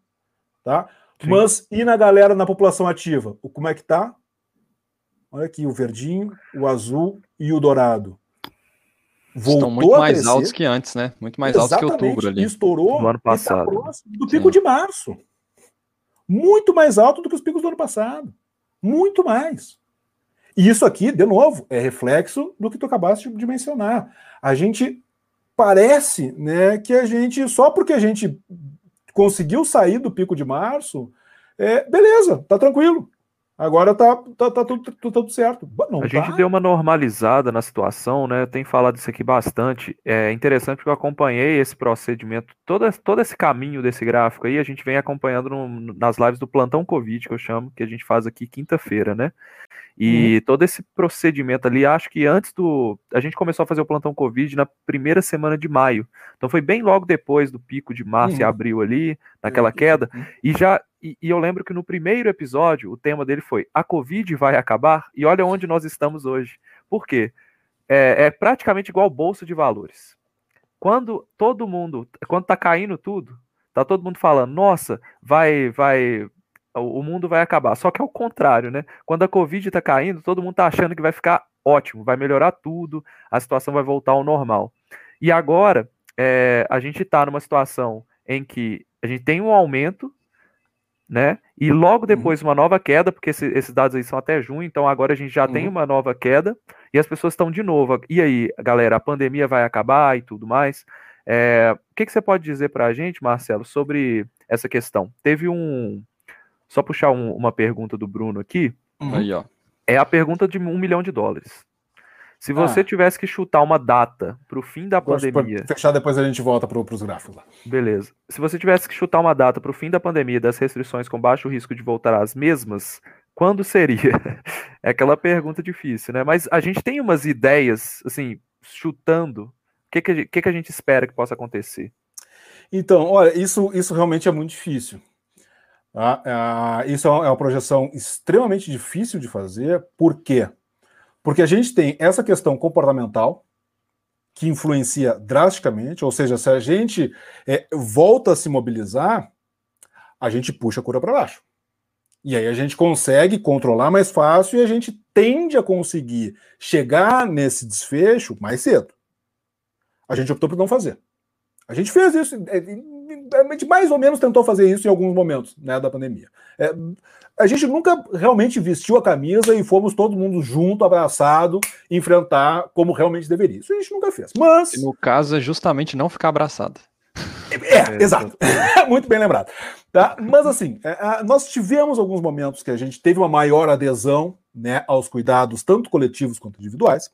tá? Sim. Mas e na galera na população ativa, o como é que tá? Olha aqui, o verdinho, o azul e o dourado. Voltou Estão muito mais altos que antes, né? Muito mais Exatamente, altos que outubro ali. Estourou no ano passado. Tá do pico Sim. de março. Muito mais alto do que os picos do ano passado. Muito mais. E isso aqui, de novo, é reflexo do que tu acabaste de mencionar. A gente parece né, que a gente, só porque a gente conseguiu sair do pico de março, é, beleza, tá tranquilo. Agora tá, tá, tá, tudo, tá tudo certo. Não, a gente deu uma normalizada na situação, né? Eu tenho falado isso aqui bastante. É interessante porque eu acompanhei esse procedimento, todo, todo esse caminho desse gráfico aí, a gente vem acompanhando no, nas lives do Plantão Covid, que eu chamo, que a gente faz aqui quinta-feira, né? E hum. todo esse procedimento ali, acho que antes do. A gente começou a fazer o plantão Covid na primeira semana de maio. Então foi bem logo depois do pico de março hum. e abril ali, naquela queda. E já e, e, eu lembro que no primeiro episódio, o tema dele foi A Covid vai acabar? E olha onde nós estamos hoje. Por quê? É, é praticamente igual bolsa de valores. Quando todo mundo, quando tá caindo tudo, tá todo mundo falando, nossa, vai, vai, o mundo vai acabar. Só que é o contrário, né? Quando a Covid tá caindo, todo mundo tá achando que vai ficar ótimo, vai melhorar tudo, a situação vai voltar ao normal. E agora, é, a gente tá numa situação em que a gente tem um aumento né? E logo uhum. depois uma nova queda, porque esse, esses dados aí são até junho, então agora a gente já uhum. tem uma nova queda e as pessoas estão de novo. E aí, galera, a pandemia vai acabar e tudo mais. É, o que, que você pode dizer para a gente, Marcelo, sobre essa questão? Teve um. Só puxar um, uma pergunta do Bruno aqui. Uhum. Aí, ó. É a pergunta de um milhão de dólares. Se você ah. tivesse que chutar uma data para o fim da Gosto pandemia. Fechar, depois a gente volta para os gráficos lá. Beleza. Se você tivesse que chutar uma data para o fim da pandemia das restrições com baixo risco de voltar às mesmas, quando seria? é aquela pergunta difícil, né? Mas a gente tem umas ideias, assim, chutando. O que, que, que, que a gente espera que possa acontecer? Então, olha, isso, isso realmente é muito difícil. Tá? Ah, isso é uma projeção extremamente difícil de fazer, por quê? Porque a gente tem essa questão comportamental que influencia drasticamente, ou seja, se a gente é, volta a se mobilizar, a gente puxa a cura para baixo. E aí a gente consegue controlar mais fácil e a gente tende a conseguir chegar nesse desfecho mais cedo. A gente optou por não fazer. A gente fez isso, é, a gente mais ou menos tentou fazer isso em alguns momentos né, da pandemia. É, a gente nunca realmente vestiu a camisa e fomos todo mundo junto, abraçado, enfrentar como realmente deveria. Isso a gente nunca fez. Mas. E no caso é justamente não ficar abraçado. É, é exato. Muito bem lembrado. Tá? Mas assim, é, nós tivemos alguns momentos que a gente teve uma maior adesão né, aos cuidados, tanto coletivos quanto individuais.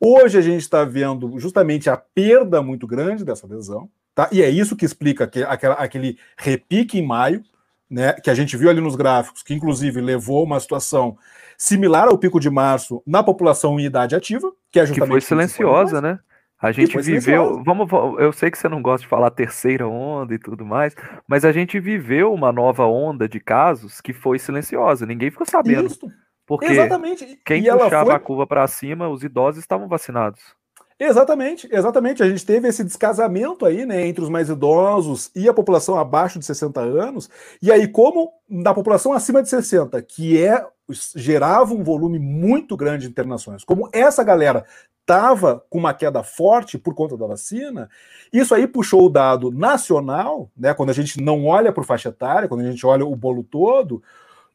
Hoje a gente está vendo justamente a perda muito grande dessa adesão. Tá? E é isso que explica que, aquela, aquele repique em maio né, que a gente viu ali nos gráficos, que inclusive levou uma situação similar ao pico de março na população em idade ativa, que é justamente. Que foi silenciosa, né? A gente viveu. Vamos, eu sei que você não gosta de falar terceira onda e tudo mais, mas a gente viveu uma nova onda de casos que foi silenciosa. Ninguém ficou sabendo. Isso. Porque Exatamente. quem e puxava foi... a curva para cima, os idosos estavam vacinados. Exatamente, exatamente. A gente teve esse descasamento aí, né, entre os mais idosos e a população abaixo de 60 anos. E aí, como na população acima de 60, que é gerava um volume muito grande de internações, como essa galera estava com uma queda forte por conta da vacina, isso aí puxou o dado nacional, né, quando a gente não olha o faixa etária, quando a gente olha o bolo todo,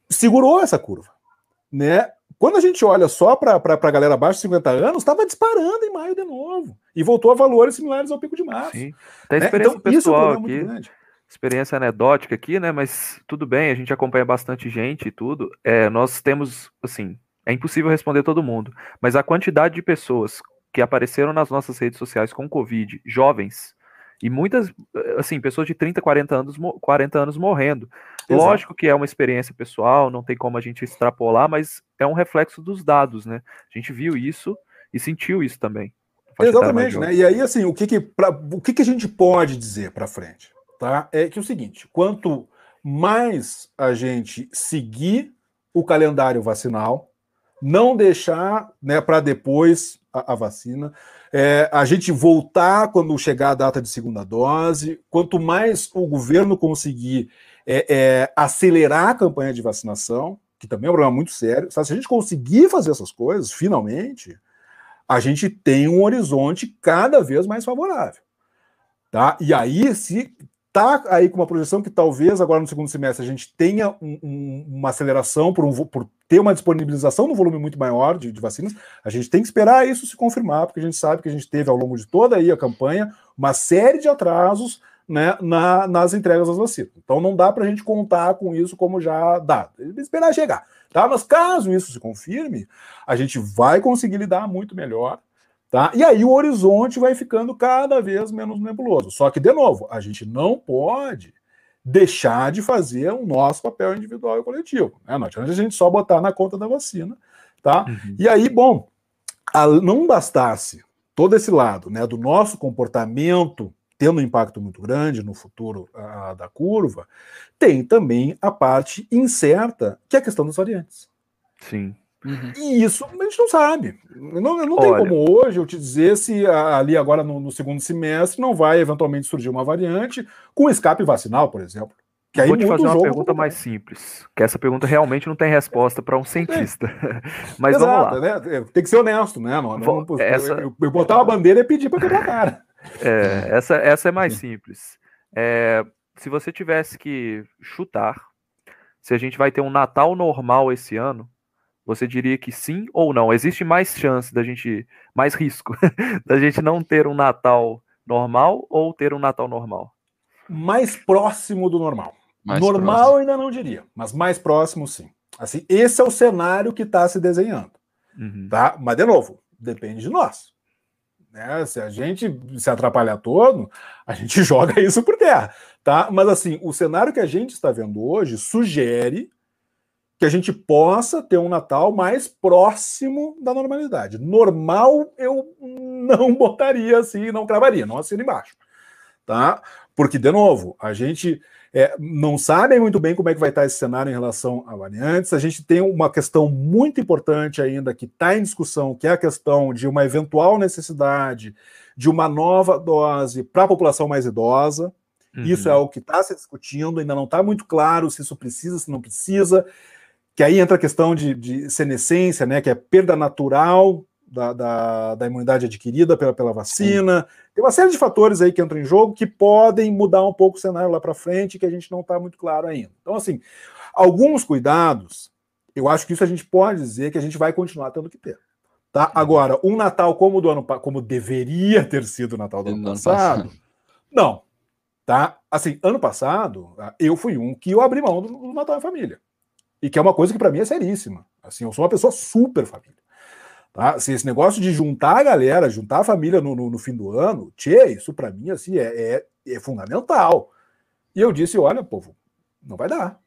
segurou essa curva. Né? Quando a gente olha só para a galera abaixo de 50 anos, estava disparando em maio de novo. E voltou a valores similares ao pico de março. Sim. Tem né? experiência então, pessoal isso é um aqui. Experiência anedótica aqui, né? Mas tudo bem, a gente acompanha bastante gente e tudo. É, nós temos, assim, é impossível responder todo mundo. Mas a quantidade de pessoas que apareceram nas nossas redes sociais com Covid, jovens, e muitas, assim, pessoas de 30, 40 anos, 40 anos morrendo. Exato. Lógico que é uma experiência pessoal, não tem como a gente extrapolar, mas é um reflexo dos dados, né? A gente viu isso e sentiu isso também. Exatamente, né? E aí, assim, o que que, pra, o que, que a gente pode dizer para frente? Tá? É que é o seguinte: quanto mais a gente seguir o calendário vacinal, não deixar né, para depois a, a vacina, é, a gente voltar quando chegar a data de segunda dose, quanto mais o governo conseguir é, é, acelerar a campanha de vacinação, que também é um problema muito sério. Se a gente conseguir fazer essas coisas, finalmente, a gente tem um horizonte cada vez mais favorável. Tá? E aí, se tá aí com uma projeção que talvez agora no segundo semestre a gente tenha um, um, uma aceleração por, um, por ter uma disponibilização no volume muito maior de, de, vacinas, a gente tem que esperar isso se confirmar, porque a gente sabe que a gente teve ao longo de toda aí a campanha uma série de atrasos né, na, nas entregas das vacinas. Então não dá para a gente contar com isso como já dá. Esperar chegar. Tá? Mas caso isso se confirme, a gente vai conseguir lidar muito melhor Tá? E aí o horizonte vai ficando cada vez menos nebuloso. Só que, de novo, a gente não pode deixar de fazer o nosso papel individual e coletivo. Né? Não adianta a gente só botar na conta da vacina. Tá? Uhum. E aí, bom, não bastasse todo esse lado né, do nosso comportamento tendo um impacto muito grande no futuro a, da curva, tem também a parte incerta, que é a questão das variantes. Sim. Uhum. E isso a gente não sabe. Não, não tem como hoje eu te dizer se ali agora no, no, segundo semestre não vai eventualmente surgir uma variante com escape vacinal, por exemplo. Que aí Vou te fazer uma pergunta mais simples, que essa pergunta realmente não tem resposta para um cientista. É. Mas Exato, vamos lá. Né? Tem que ser honesto, né? Não, não, essa... eu, eu botar uma bandeira e pedir para quebrar a cara. É, essa, essa é mais simples. É, se você tivesse que chutar se a gente vai ter um Natal normal esse ano, você diria que sim ou não? Existe mais chance da gente, mais risco, da gente não ter um Natal normal ou ter um Natal normal? Mais próximo do normal. Mais normal próximo. ainda não diria, mas mais próximo sim. Assim, esse é o cenário que está se desenhando. Uhum. Tá? Mas, de novo, depende de nós. Né? Se a gente se atrapalhar todo, a gente joga isso por terra. Tá? Mas assim, o cenário que a gente está vendo hoje sugere que a gente possa ter um Natal mais próximo da normalidade. Normal eu não botaria assim, não cravaria, não assino embaixo. Tá? Porque, de novo, a gente é, não sabe muito bem como é que vai estar esse cenário em relação a variantes. A gente tem uma questão muito importante ainda que está em discussão, que é a questão de uma eventual necessidade de uma nova dose para a população mais idosa. Uhum. Isso é o que está se discutindo, ainda não está muito claro se isso precisa, se não precisa que aí entra a questão de, de senescência, né, que é perda natural da, da, da imunidade adquirida pela, pela vacina. Sim. Tem uma série de fatores aí que entram em jogo que podem mudar um pouco o cenário lá para frente, que a gente não está muito claro ainda. Então, assim, alguns cuidados, eu acho que isso a gente pode dizer que a gente vai continuar tendo que ter. Tá? Agora, um Natal como do ano como deveria ter sido o Natal do ano, ano passado, passado, não. Tá? Assim, ano passado, eu fui um que eu abri mão do, do Natal em família. E que é uma coisa que para mim é seríssima. Assim, eu sou uma pessoa super família. Tá? Assim, esse negócio de juntar a galera, juntar a família no, no, no fim do ano, tchê, isso para mim assim, é, é, é, fundamental. E eu disse: olha, povo, não vai dar.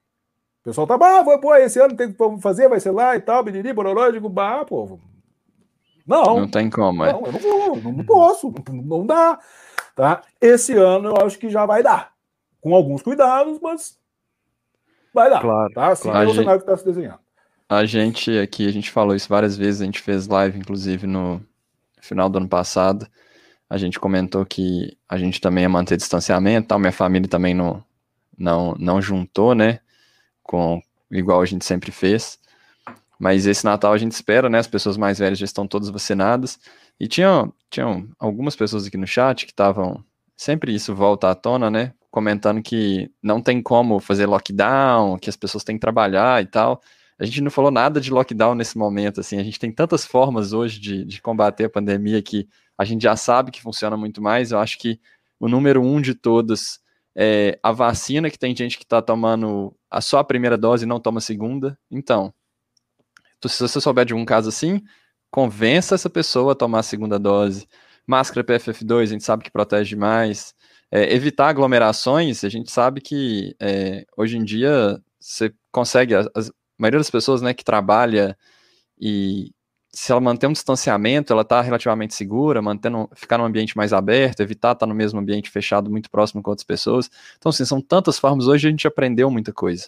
O pessoal tá, ah, vou, pô, esse ano tem que fazer, vai ser lá e tal, biriri, bororó, eu digo, bah, povo. Não. Não tem como, é. Não, eu não vou, não, não posso, não, não dá. Tá? Esse ano eu acho que já vai dar. Com alguns cuidados, mas vai dar. Claro, tá? Assim claro. é o cenário que está se desenhando. A gente aqui, a gente falou isso várias vezes, a gente fez live, inclusive, no final do ano passado. A gente comentou que a gente também ia manter distanciamento, tal. minha família também não, não, não juntou, né? Com, igual a gente sempre fez. Mas esse Natal a gente espera, né? As pessoas mais velhas já estão todas vacinadas. E tinham, tinham algumas pessoas aqui no chat que estavam. Sempre isso volta à tona, né? Comentando que não tem como fazer lockdown, que as pessoas têm que trabalhar e tal. A gente não falou nada de lockdown nesse momento, assim, a gente tem tantas formas hoje de, de combater a pandemia que a gente já sabe que funciona muito mais. Eu acho que o número um de todos é a vacina, que tem gente que está tomando a só a primeira dose e não toma a segunda. Então, se você souber de um caso assim, convença essa pessoa a tomar a segunda dose. Máscara PFF2, a gente sabe que protege mais. É, evitar aglomerações, a gente sabe que é, hoje em dia você consegue, a, a, maioria das pessoas né, que trabalha e se ela manter um distanciamento, ela está relativamente segura, mantendo, ficar num ambiente mais aberto, evitar estar tá no mesmo ambiente fechado, muito próximo com outras pessoas. Então, assim, são tantas formas, hoje a gente aprendeu muita coisa.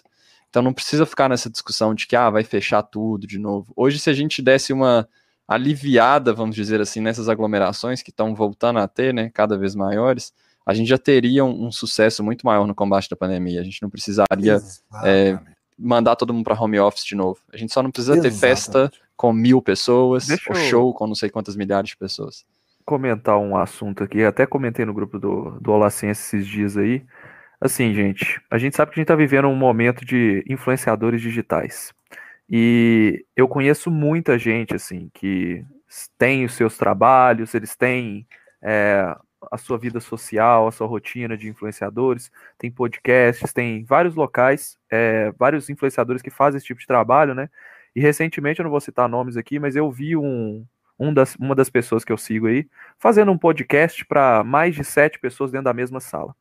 Então não precisa ficar nessa discussão de que ah, vai fechar tudo de novo. Hoje, se a gente desse uma aliviada, vamos dizer assim, nessas aglomerações que estão voltando a ter, né, cada vez maiores, a gente já teria um, um, sucesso muito maior no combate da pandemia. A gente não precisaria é, mandar todo mundo para home office de novo. A gente só não precisa Exatamente. ter festa com mil pessoas, Deixa ou eu... show com não sei quantas milhares de pessoas. Comentar um assunto aqui, até comentei no grupo do, do Olá Ciência esses dias aí. Assim, gente, a gente sabe que a gente está vivendo um momento de influenciadores digitais. E eu conheço muita gente, assim, que tem os seus trabalhos, eles têm é, a sua vida social, a sua rotina de influenciadores, tem podcasts, tem vários locais, é, vários influenciadores que fazem esse tipo de trabalho, né? E recentemente, eu não vou citar nomes aqui, mas eu vi um, um das, uma das pessoas que eu sigo aí fazendo um podcast para mais de sete pessoas dentro da mesma sala.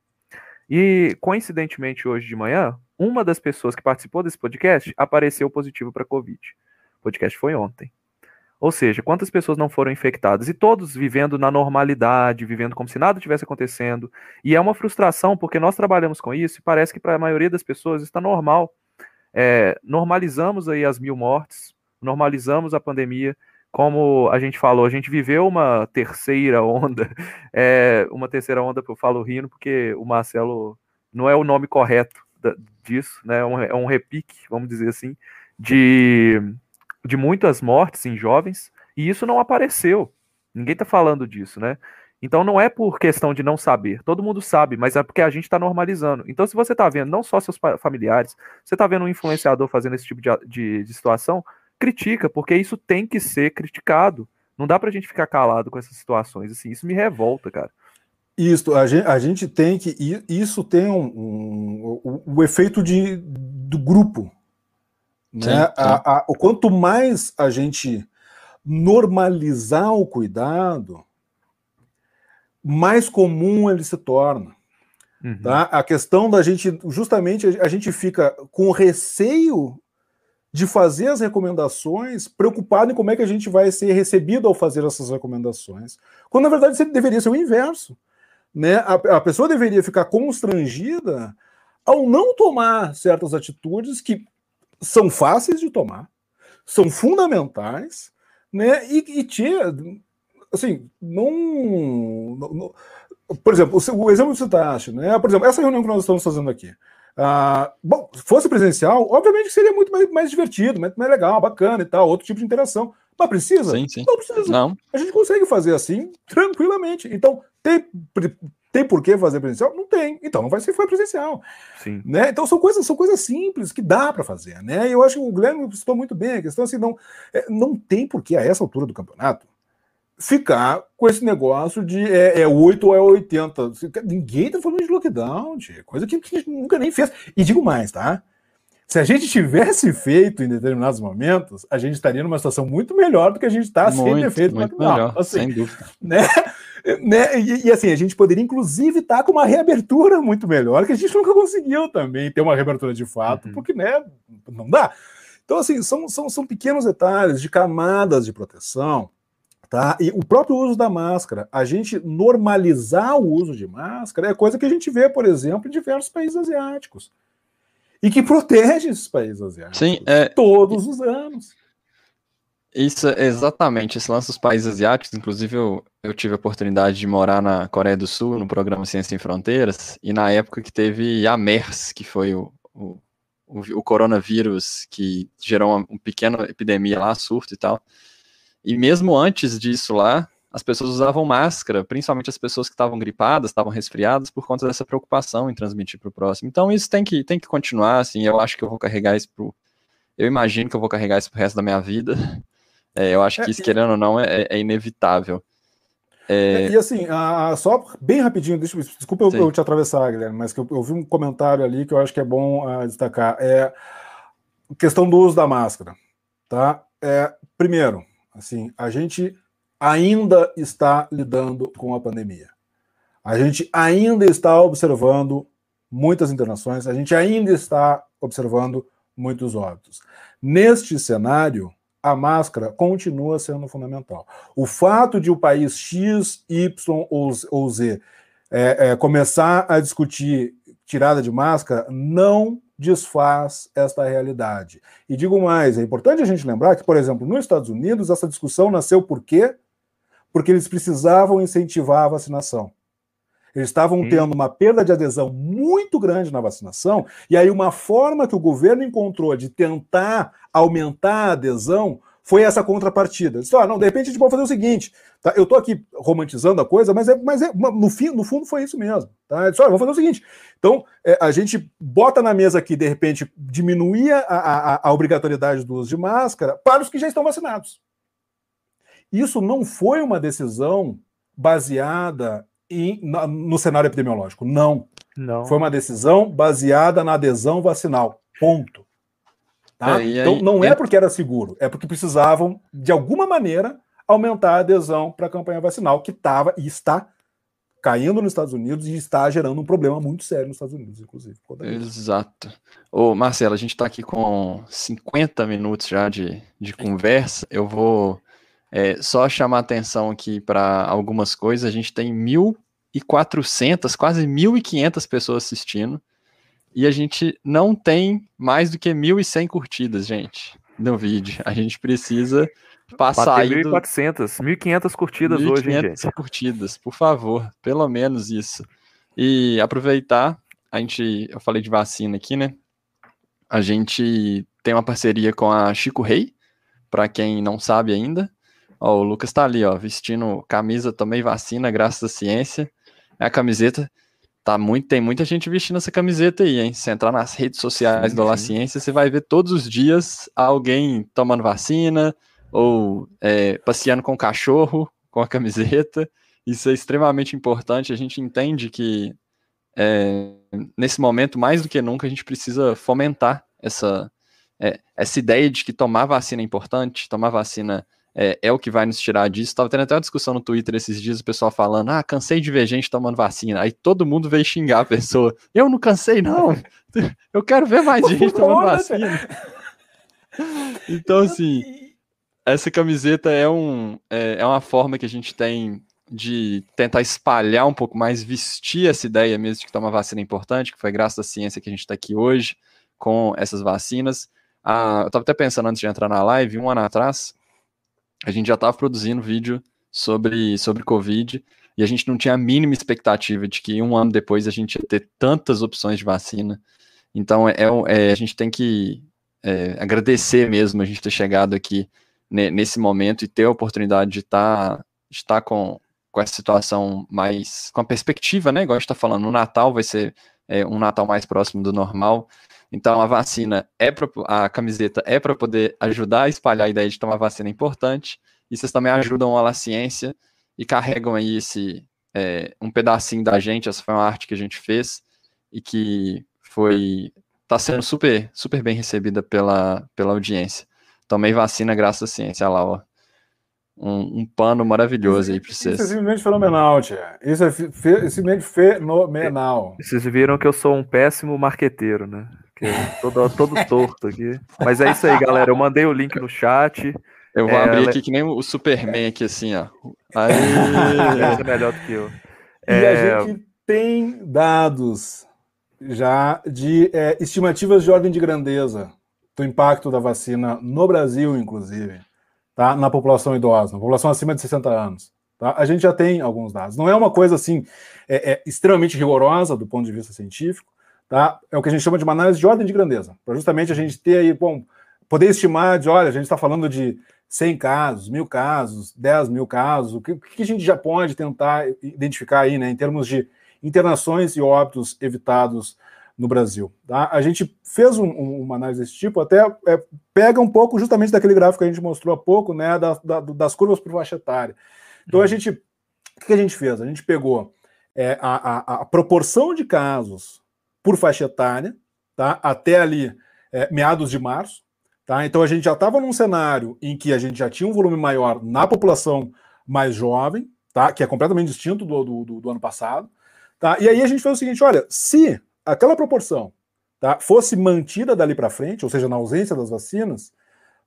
E, coincidentemente, hoje de manhã, uma das pessoas que participou desse podcast apareceu positivo para Covid. O podcast foi ontem. Ou seja, quantas pessoas não foram infectadas? E todos vivendo na normalidade, vivendo como se nada tivesse acontecendo. E é uma frustração, porque nós trabalhamos com isso e parece que para a maioria das pessoas está normal. É, normalizamos aí as mil mortes, normalizamos a pandemia. Como a gente falou, a gente viveu uma terceira onda. É, uma terceira onda, eu falo rindo, porque o Marcelo não é o nome correto disso, né? É é um repique, vamos dizer assim, de de muitas mortes em jovens, e isso não apareceu. Ninguém está falando disso, né? Então não é por questão de não saber, todo mundo sabe, mas é porque a gente está normalizando. Então, se você está vendo não só seus familiares, você está vendo um influenciador fazendo esse tipo de, de, de, situação, critica, porque isso tem que ser criticado. Não dá para a gente ficar calado com essas situações. Assim, isso me revolta, cara. Isso, a gente, a gente tem que. Isso tem um, um, um, o efeito de, do grupo. Né? Sim, sim. A, a, o quanto mais a gente normalizar o cuidado, mais comum ele se torna. Uhum. Tá? A questão da gente, justamente, a gente fica com receio de fazer as recomendações, preocupado em como é que a gente vai ser recebido ao fazer essas recomendações, quando na verdade deveria ser o inverso. Né? A, a pessoa deveria ficar constrangida ao não tomar certas atitudes que são fáceis de tomar, são fundamentais, né? E, e tinha, assim, não, não, por exemplo, o, o exemplo que você acha, né? Por exemplo, essa reunião que nós estamos fazendo aqui. Ah, bom, se fosse presencial, obviamente seria muito mais, mais divertido, muito mais legal, bacana e tal, outro tipo de interação. Mas precisa? Sim, sim. Não precisa. Não. A gente consegue fazer assim tranquilamente. Então, tem tem por que fazer presencial? Não tem. Então não vai ser foi presencial. Sim. Né? Então são coisas, são coisas simples que dá para fazer. Né? E eu acho que o Guilherme citou muito bem a questão assim, não, é, não tem por que a essa altura do campeonato ficar com esse negócio de é, é 8 ou é 80. Ninguém tá falando de lockdown, tia, coisa que, que a gente nunca nem fez. E digo mais, tá? Se a gente tivesse feito em determinados momentos, a gente estaria numa situação muito melhor do que a gente está sem ter feito. Muito melhor, assim, sem dúvida. Né? Né? E, e, assim, a gente poderia inclusive estar tá com uma reabertura muito melhor, que a gente nunca conseguiu também ter uma reabertura de fato, uhum. porque né, não dá. Então, assim, são, são, são pequenos detalhes de camadas de proteção. Tá? E o próprio uso da máscara, a gente normalizar o uso de máscara é coisa que a gente vê, por exemplo, em diversos países asiáticos. E que protege esses países asiáticos Sim, é... todos os anos. Isso, exatamente, esse lance dos países asiáticos, inclusive eu, eu tive a oportunidade de morar na Coreia do Sul, no programa Ciência Sem Fronteiras, e na época que teve a MERS, que foi o, o, o, coronavírus que gerou uma, uma pequena epidemia lá, surto e tal, e mesmo antes disso lá, as pessoas usavam máscara, principalmente as pessoas que estavam gripadas, estavam resfriadas, por conta dessa preocupação em transmitir para o próximo. Então isso tem que, tem que continuar, assim, eu acho que eu vou carregar isso pro... Eu imagino que eu vou carregar isso pro resto da minha vida, é, eu acho que isso, querendo ou não, é, é inevitável. É... E assim, a, só bem rapidinho, deixa, desculpa eu, eu, te atravessar, Guilherme, mas que eu, eu, vi um comentário ali que eu acho que é bom uh, destacar. É questão do uso da máscara, tá? É, primeiro, assim, a gente ainda está lidando com a pandemia. A gente ainda está observando muitas internações, a gente ainda está observando muitos óbitos. Neste cenário, a máscara continua sendo fundamental. O fato de o país X, Y ou Z é, é, começar a discutir tirada de máscara não desfaz esta realidade. E digo mais, é importante a gente lembrar que, por exemplo, nos Estados Unidos, essa discussão nasceu por quê? Porque eles precisavam incentivar a vacinação. Eles estavam tendo uma perda de adesão muito grande na vacinação, e aí uma forma que o governo encontrou de tentar aumentar a adesão foi essa contrapartida. Disse, ah, não, de repente a gente pode fazer o seguinte: tá? eu estou aqui romantizando a coisa, mas, é, mas é, no, fim, no fundo foi isso mesmo. Tá? Disse, ah, vamos fazer o seguinte: então é, a gente bota na mesa aqui, de repente, diminuir a, a, a obrigatoriedade do uso de máscara para os que já estão vacinados. Isso não foi uma decisão baseada em, na, no cenário epidemiológico. Não. Não. Foi uma decisão baseada na adesão vacinal. Ponto. Tá? É, então não é porque era seguro, é porque precisavam, de alguma maneira, aumentar a adesão para a campanha vacinal, que estava e está caindo nos Estados Unidos e está gerando um problema muito sério nos Estados Unidos, inclusive. Exato. Ô, Marcelo, a gente está aqui com 50 minutos já de, de conversa. Eu vou é, só chamar atenção aqui para algumas coisas, a gente tem 1.400, quase 1.500 pessoas assistindo, e a gente não tem mais do que 1.100 curtidas, gente, no vídeo. A gente precisa passar aí 1.400, 1.500 curtidas 1, hoje, hein, gente? curtidas, por favor, pelo menos isso. E aproveitar, a gente, eu falei de vacina aqui, né? A gente tem uma parceria com a Chico Rei, para quem não sabe ainda, Ó, o Lucas tá ali, ó, vestindo camisa, tomei vacina, graças à ciência. É a camiseta. Tá muito, tem muita gente vestindo essa camiseta aí, hein? Se entrar nas redes sociais sim, do La Ciência, você vai ver todos os dias alguém tomando vacina ou é, passeando com o cachorro com a camiseta. Isso é extremamente importante. A gente entende que é, nesse momento, mais do que nunca, a gente precisa fomentar essa, é, essa ideia de que tomar vacina é importante, tomar vacina é, é, o que vai nos tirar disso. Tava tendo até uma discussão no Twitter esses dias, o pessoal falando: ah, cansei de ver gente tomando vacina. Aí todo mundo veio xingar a pessoa. Eu não cansei, não. Eu quero ver mais gente tomando vacina. Então, assim, essa camiseta é, um, é, é uma forma que a gente tem de tentar espalhar um pouco mais, vestir essa ideia mesmo de que tomar vacina é importante, que foi graças à ciência que a gente está aqui hoje com essas vacinas. Ah, eu estava até pensando antes de entrar na live, um ano atrás, a gente já estava produzindo vídeo sobre, sobre Covid e a gente não tinha a mínima expectativa de que um ano depois a gente ia ter tantas opções de vacina. Então, é, é a gente tem que é, agradecer mesmo a gente ter chegado aqui nesse momento e ter a oportunidade de estar tá, de estar com, com essa situação mais, com a perspectiva, né, igual a gente está falando, o Natal vai ser é, um Natal mais próximo do normal, então a vacina é pra, a camiseta é para poder ajudar a espalhar a ideia de tomar vacina é importante. E vocês também ajudam a La Ciência e carregam aí esse é, um pedacinho da gente. Essa foi uma arte que a gente fez e que foi está sendo super super bem recebida pela, pela audiência. Tomei vacina graças à ciência, olha lá, ó. Um, um, pano maravilhoso aí para vocês. Isso é simplesmente fenomenal, tia. Isso é simplesmente fenomenal. Vocês viram que eu sou um péssimo marqueteiro, né? Todo, todo torto aqui. Mas é isso aí, galera. Eu mandei o link no chat. Eu vou é, abrir aqui que nem o Superman aqui, assim, ó. Aí... é melhor do que eu. É... E a é, gente tem dados já de é, estimativas de ordem de grandeza do impacto da vacina no Brasil, inclusive, tá? na população idosa, na população acima de 60 anos. Tá? A gente já tem alguns dados. Não é uma coisa assim é, é extremamente rigorosa do ponto de vista científico, Tá? É o que a gente chama de uma análise de ordem de grandeza, para justamente a gente ter aí, bom, poder estimar de, olha, a gente está falando de 100 casos, mil casos, 10 mil casos, o que, o que a gente já pode tentar identificar aí, né, em termos de internações e óbitos evitados no Brasil. Tá? A gente fez um, um, uma análise desse tipo, até é, pega um pouco justamente daquele gráfico que a gente mostrou há pouco, né, da, da, das curvas por faixa etária. Então a uhum. gente, o que a gente fez? A gente pegou é, a, a, a proporção de casos por faixa etária, tá? até ali é, meados de março. Tá? Então a gente já estava num cenário em que a gente já tinha um volume maior na população mais jovem, tá? que é completamente distinto do, do, do ano passado. Tá? E aí a gente fez o seguinte: olha, se aquela proporção tá, fosse mantida dali para frente, ou seja, na ausência das vacinas,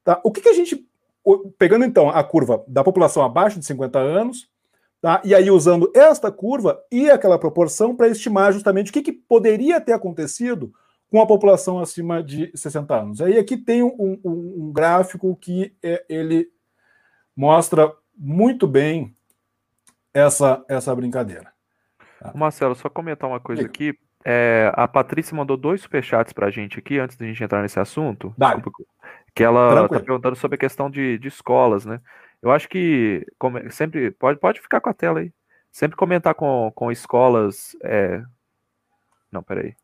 tá, o que, que a gente. Pegando então a curva da população abaixo de 50 anos, Tá? E aí, usando esta curva e aquela proporção para estimar justamente o que, que, poderia ter acontecido com a população acima de 60 anos. Aí aqui tem um, um, um gráfico que é, ele mostra muito bem essa, essa brincadeira. Marcelo, só comentar uma coisa aqui. É, a Patrícia mandou dois superchats pra gente aqui, antes da gente entrar nesse assunto. Desculpa, que ela tá Tranquilo. tá perguntando sobre a questão de, de escolas, né? Eu acho que sempre pode, pode ficar com a tela aí. Sempre comentar com, com escolas. É... Não, peraí.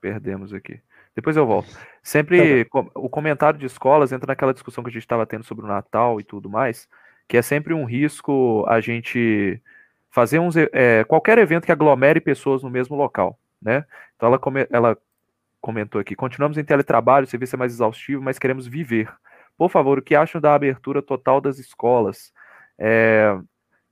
Perdemos aqui. Depois eu volto. Sempre tá o comentário de escolas entra naquela discussão que a gente estava tendo sobre o Natal e tudo mais, que é sempre um risco a gente fazer uns, é, qualquer evento que aglomere pessoas no mesmo local, né? Então ela, come, ela comentou aqui: continuamos em teletrabalho, o serviço é mais exaustivo, mas queremos viver. Por favor, o que acham da abertura total das escolas? É,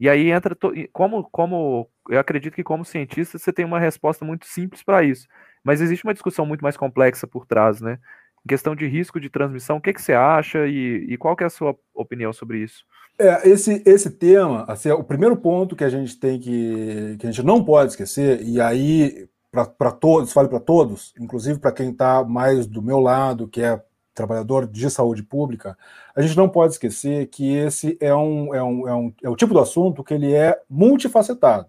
e aí entra, como, como eu acredito que como cientista você tem uma resposta muito simples para isso, mas existe uma discussão muito mais complexa por trás, né? Em questão de risco de transmissão, o que, que você acha e, e qual que é a sua opinião sobre isso? É, esse, esse tema, assim, é o primeiro ponto que a gente tem que, que a gente não pode esquecer, e aí para todos, fale para todos, inclusive para quem está mais do meu lado, que é trabalhador de saúde pública, a gente não pode esquecer que esse é um, é um, é um é o tipo de assunto que ele é multifacetado.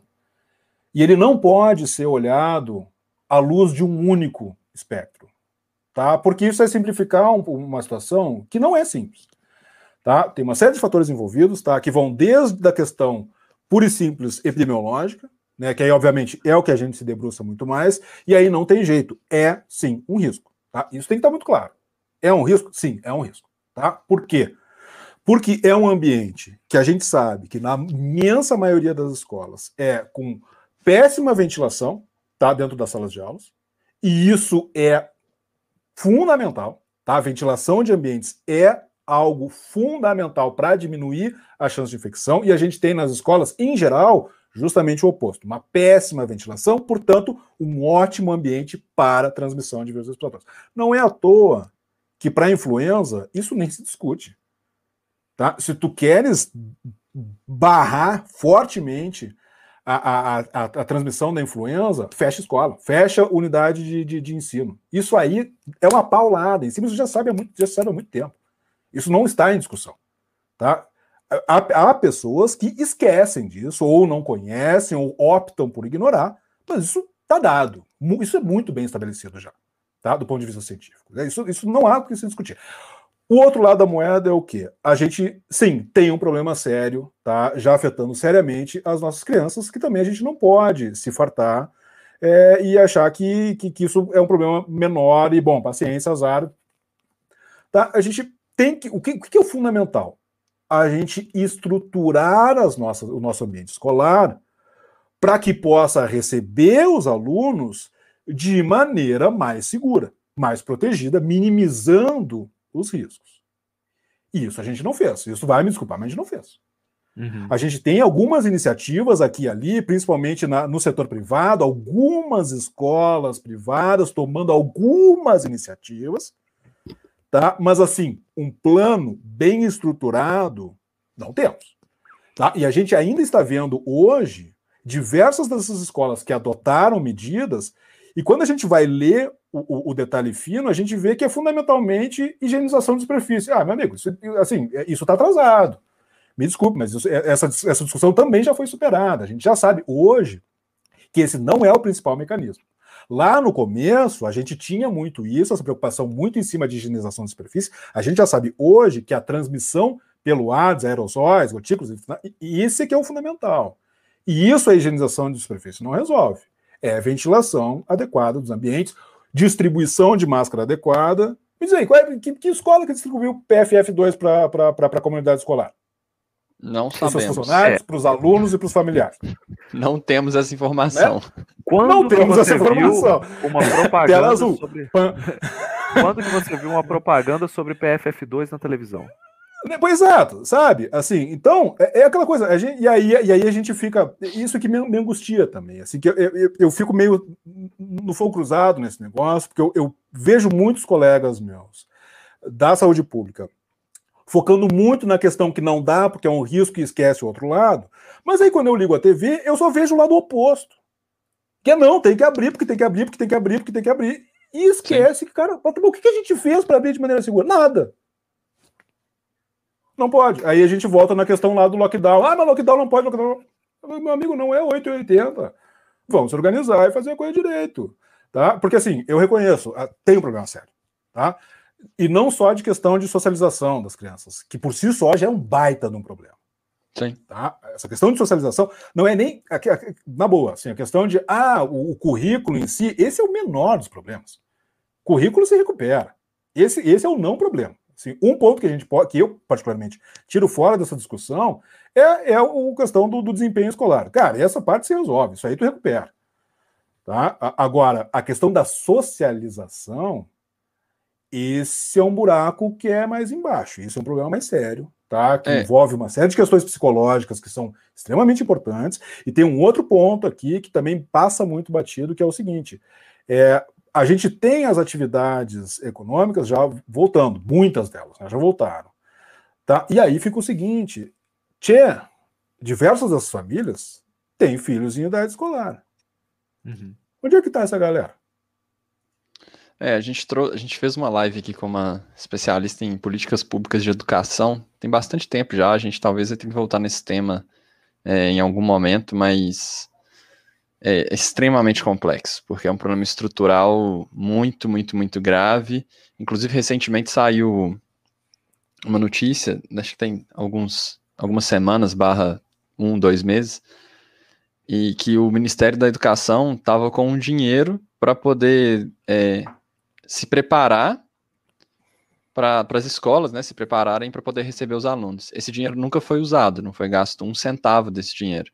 E ele não pode ser olhado à luz de um único espectro, tá? Porque isso é simplificar um, uma situação que não é simples, tá? Tem uma série de fatores envolvidos, tá? Que vão desde a questão pura e simples epidemiológica, né? Que aí, obviamente, é o que a gente se debruça muito mais, e aí não tem jeito, é sim um risco, tá? Isso tem que estar muito claro. É um risco? Sim, é um risco. Tá? Por quê? Porque é um ambiente que a gente sabe que na imensa maioria das escolas é com péssima ventilação, tá? Dentro das salas de aulas. E isso é fundamental, tá? A ventilação de ambientes é algo fundamental para diminuir a chance de infecção e a gente tem nas escolas, em geral, justamente o oposto, uma péssima ventilação, portanto, um ótimo ambiente para transmissão de vírus respiratórios. Não é à toa que para influenza isso nem se discute. Tá? Se tu queres barrar fortemente a, a, a, a transmissão da influenza, fecha escola, fecha unidade de, de, de, ensino. Isso aí é uma paulada. Em cima isso já sabe há muito, já sabe há muito tempo. Isso não está em discussão. Tá? Há, há pessoas que esquecem disso, ou não conhecem, ou optam por ignorar, mas isso está dado. Isso é muito bem estabelecido já tá? do ponto de vista científico. É, isso, isso não há o que se discutir. O outro lado da moeda é o quê? A gente, sim, tem um problema sério, tá? Já afetando seriamente as nossas crianças, que também a gente não pode se fartar é, e achar que, que, que, isso é um problema menor e, bom, paciência, azar. Tá? A gente tem que. O que, o que é o fundamental? A gente estruturar as nossas, o nosso ambiente escolar para que possa receber os alunos de maneira mais segura, mais protegida, minimizando os riscos. E isso a gente não fez. Isso vai me desculpar, mas a gente não fez. Uhum. A gente tem algumas iniciativas aqui e ali, principalmente na, no setor privado, algumas escolas privadas tomando algumas iniciativas, tá? Mas assim, um plano bem estruturado não temos, tá? E a gente ainda está vendo hoje diversas dessas escolas que adotaram medidas e quando a gente vai ler o, o, detalhe fino, a gente vê que é fundamentalmente higienização de superfície. Ah, meu amigo, isso, assim, é, isso está atrasado. Me desculpe, mas isso, é, essa, essa discussão também já foi superada. A gente já sabe hoje que esse não é o principal mecanismo. Lá no começo, a gente tinha muito isso, essa preocupação muito em cima de higienização de superfície. A gente já sabe hoje que a transmissão pelo ar, aerossóis, gotículas, esse que é o fundamental. E isso a higienização de superfície não resolve é ventilação adequada dos ambientes, distribuição de máscara adequada. Me diz aí, é, que, que, escola que distribuiu PFF2 para a comunidade escolar? Não sabemos. Para os funcionários, é. para os alunos e para os familiares. Não temos essa informação. Né? Quando Não temos essa informação. Uma propaganda sobre... Quando que você viu uma propaganda sobre PFF2 na televisão? Né, pois exato, sabe? Assim, então, é, é aquela coisa, gente, e, aí, e aí a gente fica. Isso que me, me angustia também. Assim, que eu, eu, eu, fico meio no fogo cruzado nesse negócio, porque eu, eu, vejo muitos colegas meus da saúde pública focando muito na questão que não dá, porque é um risco e esquece o outro lado. Mas aí, quando eu ligo a TV, eu só vejo o lado oposto. Que é não, tem que abrir, porque tem que abrir, porque tem que abrir, porque tem que abrir. E esquece Sim. que, cara, o que a gente fez para abrir de maneira segura? Nada. Não pode. Aí a gente volta na questão lá do lockdown. Ah, mas lockdown não pode, lockdown. Meu amigo, não é 880. vamos se organizar e fazer a coisa direito. Tá? Porque assim, eu reconheço, ah, tem um problema sério. Tá? E não só de questão de socialização das crianças, que por si só já é um baita de um problema. Sim. Tá? Essa questão de socialização não é nem. Na boa, assim, a questão de. Ah, o, o currículo em si, esse é o menor dos problemas. Currículo se recupera. Esse, esse é o não problema. Assim, um ponto que a gente pode, que eu particularmente tiro fora dessa discussão é, é a questão do, do, desempenho escolar. Cara, essa parte se resolve, isso aí tu recupera. Tá? Agora, a questão da socialização, esse é um buraco que é mais embaixo. Isso é um problema mais sério, tá? Que é. envolve uma série de questões psicológicas que são extremamente importantes. E tem um outro ponto aqui que também passa muito batido, que é o seguinte: é, a gente tem as atividades econômicas já voltando, muitas delas né, já voltaram. Tá? E aí fica o seguinte: tchê, diversas das famílias têm filhos em idade escolar. Uhum. Onde é que está essa galera? É, a gente, trou a gente fez uma live aqui com uma especialista em políticas públicas de educação. Tem bastante tempo já, a gente talvez tenha que voltar nesse tema é, em algum momento, mas é extremamente complexo, porque é um problema estrutural muito, muito, muito grave. Inclusive, recentemente saiu uma notícia, acho que tem alguns, algumas semanas, barra um, dois meses, e que o Ministério da Educação estava com um dinheiro para poder é, se preparar para as escolas, né, se prepararem para poder receber os alunos. Esse dinheiro nunca foi usado, não foi gasto um centavo desse dinheiro.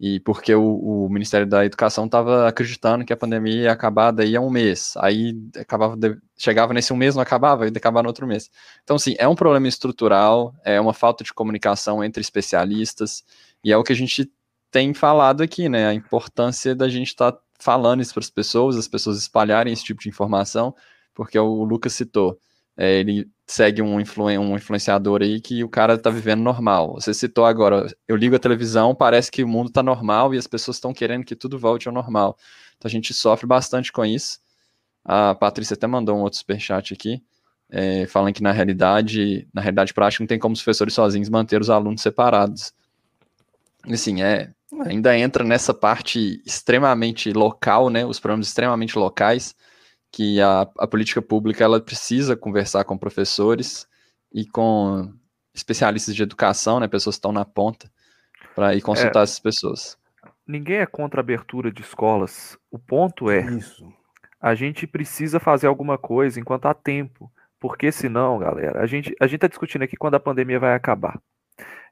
E porque o, o Ministério da Educação estava acreditando que a pandemia ia acabar daí a um mês. Aí acabava de, chegava nesse um mês, não acabava, e acabava no outro mês. Então, sim, é um problema estrutural, é uma falta de comunicação entre especialistas, e é o que a gente tem falado aqui, né? A importância da gente estar tá falando isso para as pessoas, as pessoas espalharem esse tipo de informação, porque o Lucas citou, é, ele segue um, um influenciador aí que o cara tá vivendo normal. Você citou agora, eu ligo a televisão, parece que o mundo tá normal e as pessoas estão querendo que tudo volte ao normal. Então a gente sofre bastante com isso. A Patrícia até mandou um outro superchat aqui, é, falando que na realidade, na realidade prática, não tem como os professores sozinhos manter os alunos separados. Assim, é, ainda entra nessa parte extremamente local, né? Os problemas extremamente locais, que a, a política pública ela precisa conversar com professores e com especialistas de educação, né? Pessoas que estão na ponta, para ir consultar é, essas pessoas. Ninguém é contra a abertura de escolas. O ponto é, Isso. a gente precisa fazer alguma coisa enquanto há tempo. Porque senão, galera, a gente a gente está discutindo aqui quando a pandemia vai acabar.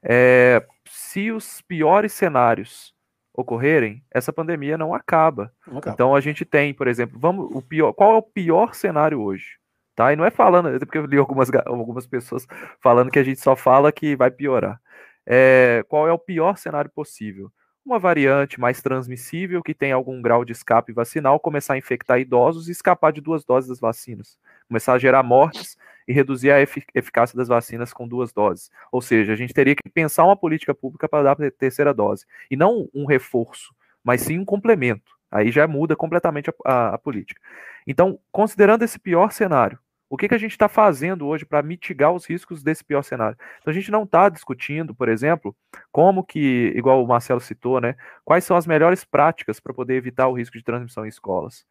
É, se os piores cenários ocorrerem, essa pandemia não acaba. não acaba. Então a gente tem, por exemplo, vamos o pior, qual é o pior cenário hoje? Tá? E não é falando, é porque eu li algumas, algumas pessoas falando que a gente só fala que vai piorar. É, qual é o pior cenário possível? Uma variante mais transmissível que tem algum grau de escape vacinal começar a infectar idosos e escapar de duas doses das vacinas, começar a gerar mortes e reduzir a eficácia das vacinas com duas doses. Ou seja, a gente teria que pensar uma política pública para dar a terceira dose. E não um reforço, mas sim um complemento. Aí já muda completamente a, a, a política. Então, considerando esse pior cenário, o que, que a gente está fazendo hoje para mitigar os riscos desse pior cenário? Então a gente não está discutindo, por exemplo, como que, igual o Marcelo citou, né? Quais são as melhores práticas para poder evitar o risco de transmissão em escolas?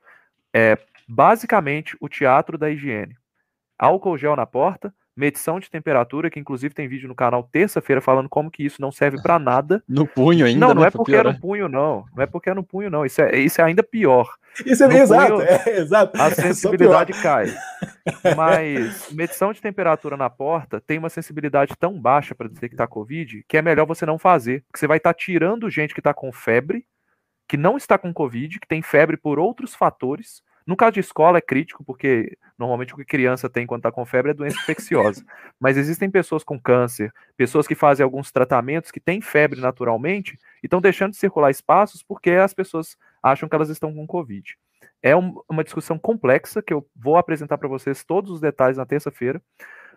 É basicamente o teatro da higiene álcool gel na porta, medição de temperatura, que inclusive tem vídeo no canal terça-feira falando como que isso não serve para nada. No punho ainda. Não, não né, é porque é no punho, não. Não é porque é no punho, não. Isso é, isso é ainda pior. Isso é, exato, punho, é, exato. A é sensibilidade é cai. Mas medição de temperatura na porta tem uma sensibilidade tão baixa para detectar Covid que é melhor você não fazer. Porque você vai estar tá tirando gente que está com febre, que não está com Covid, que tem febre por outros fatores, no caso de escola é crítico, porque normalmente o que criança tem quando está com febre é doença infecciosa. Mas existem pessoas com câncer, pessoas que fazem alguns tratamentos que têm febre naturalmente e estão deixando de circular espaços porque as pessoas acham que elas estão com Covid. É um, uma discussão complexa que eu vou apresentar para vocês todos os detalhes na terça-feira,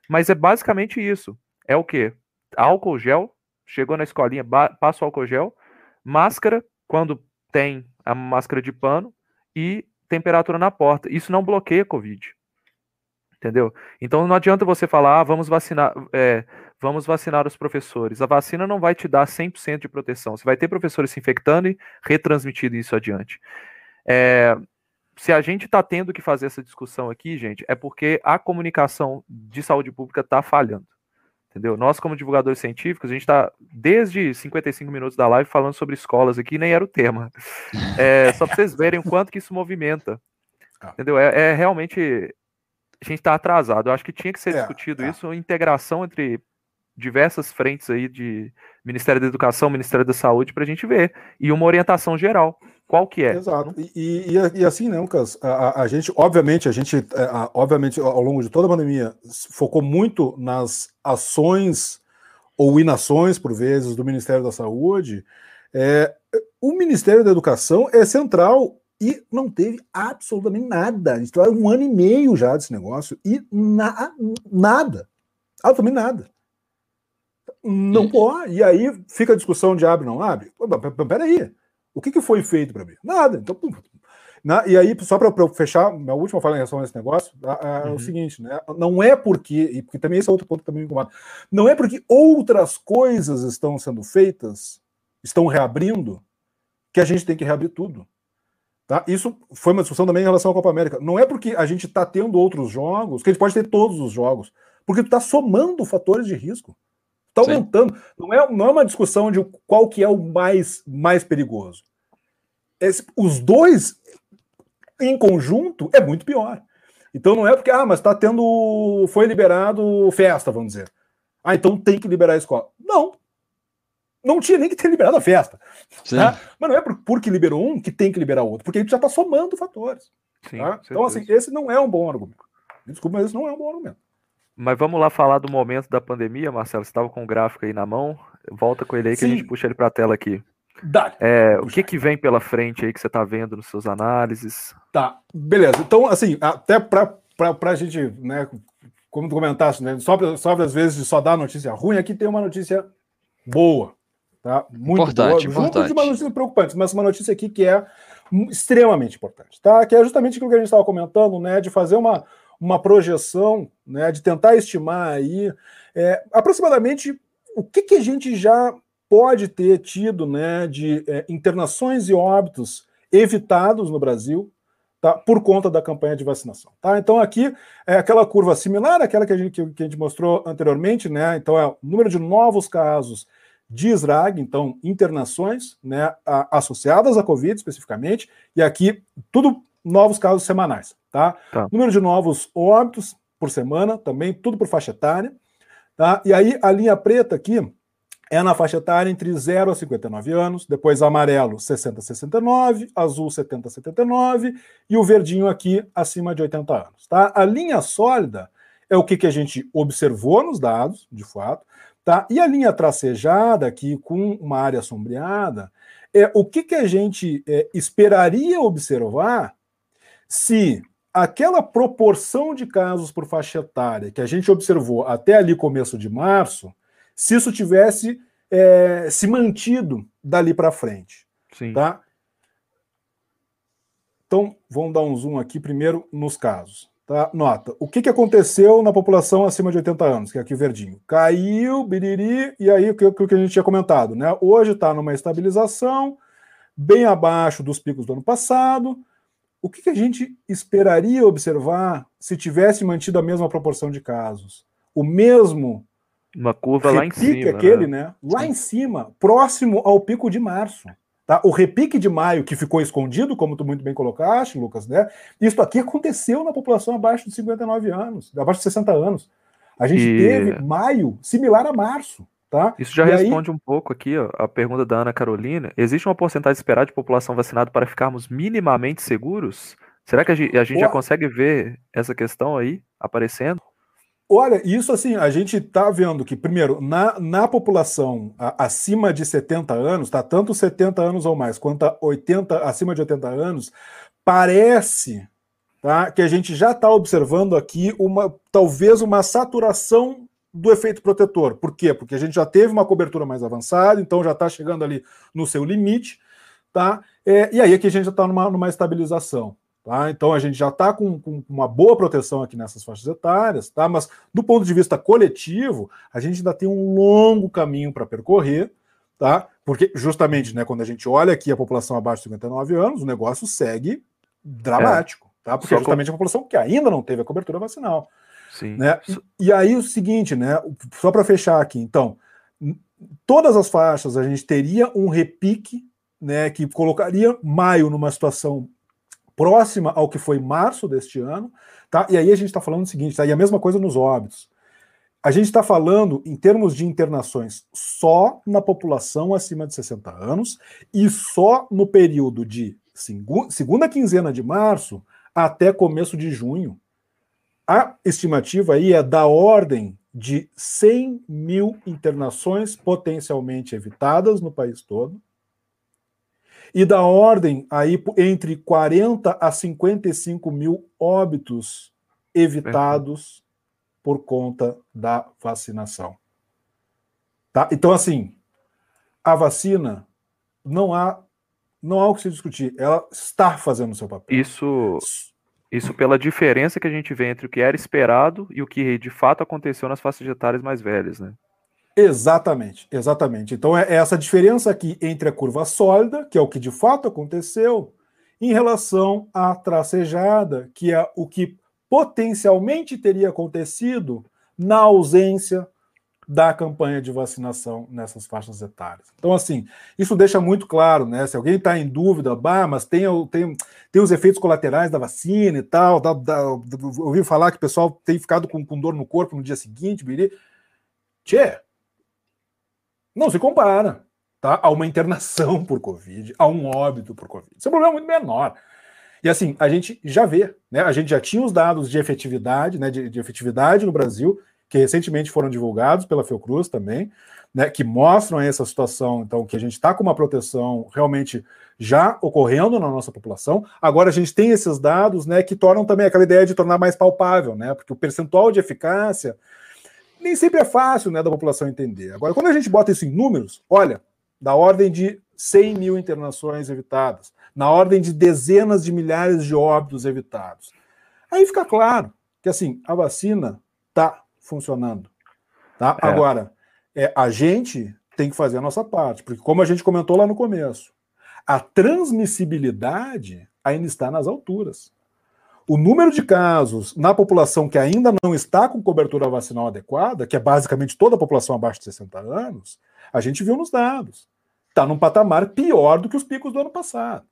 mas é basicamente isso. É o que? Álcool gel, chegou na escolinha, passa o álcool gel, máscara, quando tem a máscara de pano, e temperatura na porta. Isso não bloqueia Covid. Entendeu? Então não adianta você falar, ah, vamos vacinar, é, vamos vacinar os professores. A vacina não vai te dar 100% de proteção. Você vai ter professores se infectando e retransmitindo isso adiante. É, se a gente está tendo que fazer essa discussão aqui, gente, é porque a comunicação de saúde pública está falhando. Entendeu? Nós, como divulgadores científicos, a gente está desde 55 minutos da live falando sobre escolas aqui, nem era o tema. É, só para vocês verem o quanto que isso movimenta. Ah. Entendeu? É, é realmente. A gente está atrasado. Eu acho que tinha que ser é, discutido é. isso, integração entre diversas frentes aí de Ministério da Educação, Ministério da Saúde, para a gente ver. E uma orientação geral. Qual que é? Exato. E, e, e assim, né, Lucas? A, a, gente, obviamente, a gente, é, a, obviamente, ao longo de toda a pandemia, focou muito nas ações ou inações, por vezes, do Ministério da Saúde. É, o Ministério da Educação é central e não teve absolutamente nada. A gente está um ano e meio já desse negócio e na, nada. Absolutamente nada. Não pode. E aí fica a discussão de abre, não abre. Peraí. O que, que foi feito para mim? Nada. Então, pum, na, e aí, só para fechar, minha última fala em relação a esse negócio, é uhum. o seguinte, né? Não é porque, e porque também esse é outro ponto que também me incomoda, não é porque outras coisas estão sendo feitas, estão reabrindo, que a gente tem que reabrir tudo. Tá? Isso foi uma discussão também em relação à Copa América. Não é porque a gente está tendo outros jogos que a gente pode ter todos os jogos, porque tu está somando fatores de risco. Está aumentando. Não é, não é uma discussão de qual que é o mais, mais perigoso. Esse, os dois em conjunto é muito pior. Então não é porque, ah, mas está tendo. Foi liberado festa, vamos dizer. Ah, então tem que liberar a escola. Não. Não tinha nem que ter liberado a festa. Tá? Mas não é porque liberou um que tem que liberar o outro, porque a gente já está somando fatores. Sim, tá? Então, assim, esse não é um bom argumento. Desculpa, mas esse não é um bom argumento. Mas vamos lá falar do momento da pandemia, Marcelo. Você estava com o gráfico aí na mão. Volta com ele aí que Sim. a gente puxa ele para a tela aqui. Dá. É, o que, que vem pela frente aí que você está vendo nos seus análises? Tá, beleza. Então, assim, até para a gente, né, como tu comentaste, né, sobre, sobre às vezes só dar notícia ruim, aqui tem uma notícia boa, tá? Muito importante, boa, importante. junto de uma notícia preocupante, mas uma notícia aqui que é extremamente importante, tá? Que é justamente aquilo que a gente estava comentando, né, de fazer uma, uma projeção, né, de tentar estimar aí é, aproximadamente o que, que a gente já pode ter tido né, de é, internações e óbitos evitados no Brasil tá, por conta da campanha de vacinação. Tá? Então, aqui é aquela curva similar àquela que a gente, que a gente mostrou anteriormente, né? Então, é o número de novos casos de SRAG, então internações né, associadas à Covid especificamente, e aqui tudo novos casos semanais, tá? tá? Número de novos óbitos por semana, também, tudo por faixa etária, tá? E aí a linha preta aqui é na faixa etária entre 0 a 59 anos, depois amarelo 60 a 69, azul 70 a 79 e o verdinho aqui acima de 80 anos, tá? A linha sólida é o que, que a gente observou nos dados, de fato, tá? E a linha tracejada aqui com uma área sombreada é o que, que a gente é, esperaria observar se aquela proporção de casos por faixa etária que a gente observou até ali começo de março, se isso tivesse é, se mantido dali para frente. Sim. Tá? Então, vamos dar um zoom aqui primeiro nos casos. Tá? Nota, o que, que aconteceu na população acima de 80 anos, que é aqui verdinho? Caiu, biriri, e aí o que, o que a gente tinha comentado, né? Hoje está numa estabilização, bem abaixo dos picos do ano passado, o que, que a gente esperaria observar se tivesse mantido a mesma proporção de casos? O mesmo uma curva lá em cima, aquele, né? né? Lá em cima, próximo ao pico de março. Tá? O repique de maio, que ficou escondido, como tu muito bem colocaste, Lucas, né? Isso aqui aconteceu na população abaixo de 59 anos, abaixo de 60 anos. A gente e... teve maio similar a março. Tá? Isso já e responde aí... um pouco aqui ó, a pergunta da Ana Carolina. Existe uma porcentagem esperada de população vacinada para ficarmos minimamente seguros? Será que a gente, a gente já consegue ver essa questão aí aparecendo? Olha, isso assim, a gente está vendo que, primeiro, na, na população a, acima de 70 anos, tá? Tanto 70 anos ou mais, quanto a 80, acima de 80 anos, parece tá, que a gente já está observando aqui uma talvez uma saturação do efeito protetor. Por quê? Porque a gente já teve uma cobertura mais avançada, então já está chegando ali no seu limite, tá? É, e aí aqui a gente já está numa, numa estabilização. Tá? Então a gente já está com, com, uma boa proteção aqui nessas faixas etárias, tá? mas do ponto de vista coletivo, a gente ainda tem um longo caminho para percorrer, tá? porque justamente né, quando a gente olha aqui a população abaixo de 59 anos, o negócio segue dramático, é. tá? porque é justamente com... a população que ainda não teve a cobertura vacinal. Sim. Né? E, e aí o seguinte, né? só para fechar aqui, então, todas as faixas a gente teria um repique né, que colocaria maio numa situação próxima ao que foi março deste ano, tá? E aí a gente está falando o seguinte, tá? E a mesma coisa nos óbitos. A gente está falando em termos de internações só na população acima de 60 anos e só no período de segunda quinzena de março até começo de junho. A estimativa aí é da ordem de 100 mil internações potencialmente evitadas no país todo e da ordem aí entre 40 a 55 mil óbitos evitados por conta da vacinação. Tá? Então, assim, a vacina não há não há o que se discutir. Ela está fazendo o seu papel. Isso, isso pela diferença que a gente vê entre o que era esperado e o que de fato aconteceu nas faixas etárias mais velhas, né? Exatamente, exatamente. Então é essa diferença aqui entre a curva sólida, que é o que de fato aconteceu, em relação à tracejada, que é o que potencialmente teria acontecido na ausência da campanha de vacinação nessas faixas etárias. Então, assim, isso deixa muito claro, né? Se alguém está em dúvida, bah, mas tem, tem, tem os efeitos colaterais da vacina e tal, da, da, ouvi falar que o pessoal tem ficado com, com dor no corpo no dia seguinte, biri. Tchê, não se compara tá, a uma internação por Covid, a um óbito por Covid. Isso é um problema muito menor. E assim, a gente já vê, né? A gente já tinha os dados de efetividade, né? De, de efetividade no Brasil, que recentemente foram divulgados pela Fiocruz também, né? Que mostram essa situação, então, que a gente está com uma proteção realmente já ocorrendo na nossa população. Agora a gente tem esses dados, né? Que tornam também aquela ideia de tornar mais palpável, né? Porque o percentual de eficácia nem sempre é fácil né, da população entender. Agora, quando a gente bota isso em números, olha, da ordem de 100 mil internações evitadas, na ordem de dezenas de milhares de óbitos evitados. Aí fica claro que assim a vacina está funcionando. Tá? É. Agora, é, a gente tem que fazer a nossa parte, porque como a gente comentou lá no começo, a transmissibilidade ainda está nas alturas o número de casos na população que ainda não está com cobertura vacinal adequada, que é basicamente toda a população abaixo de 60 anos, a gente viu nos dados. Está num patamar pior do que os picos do ano passado.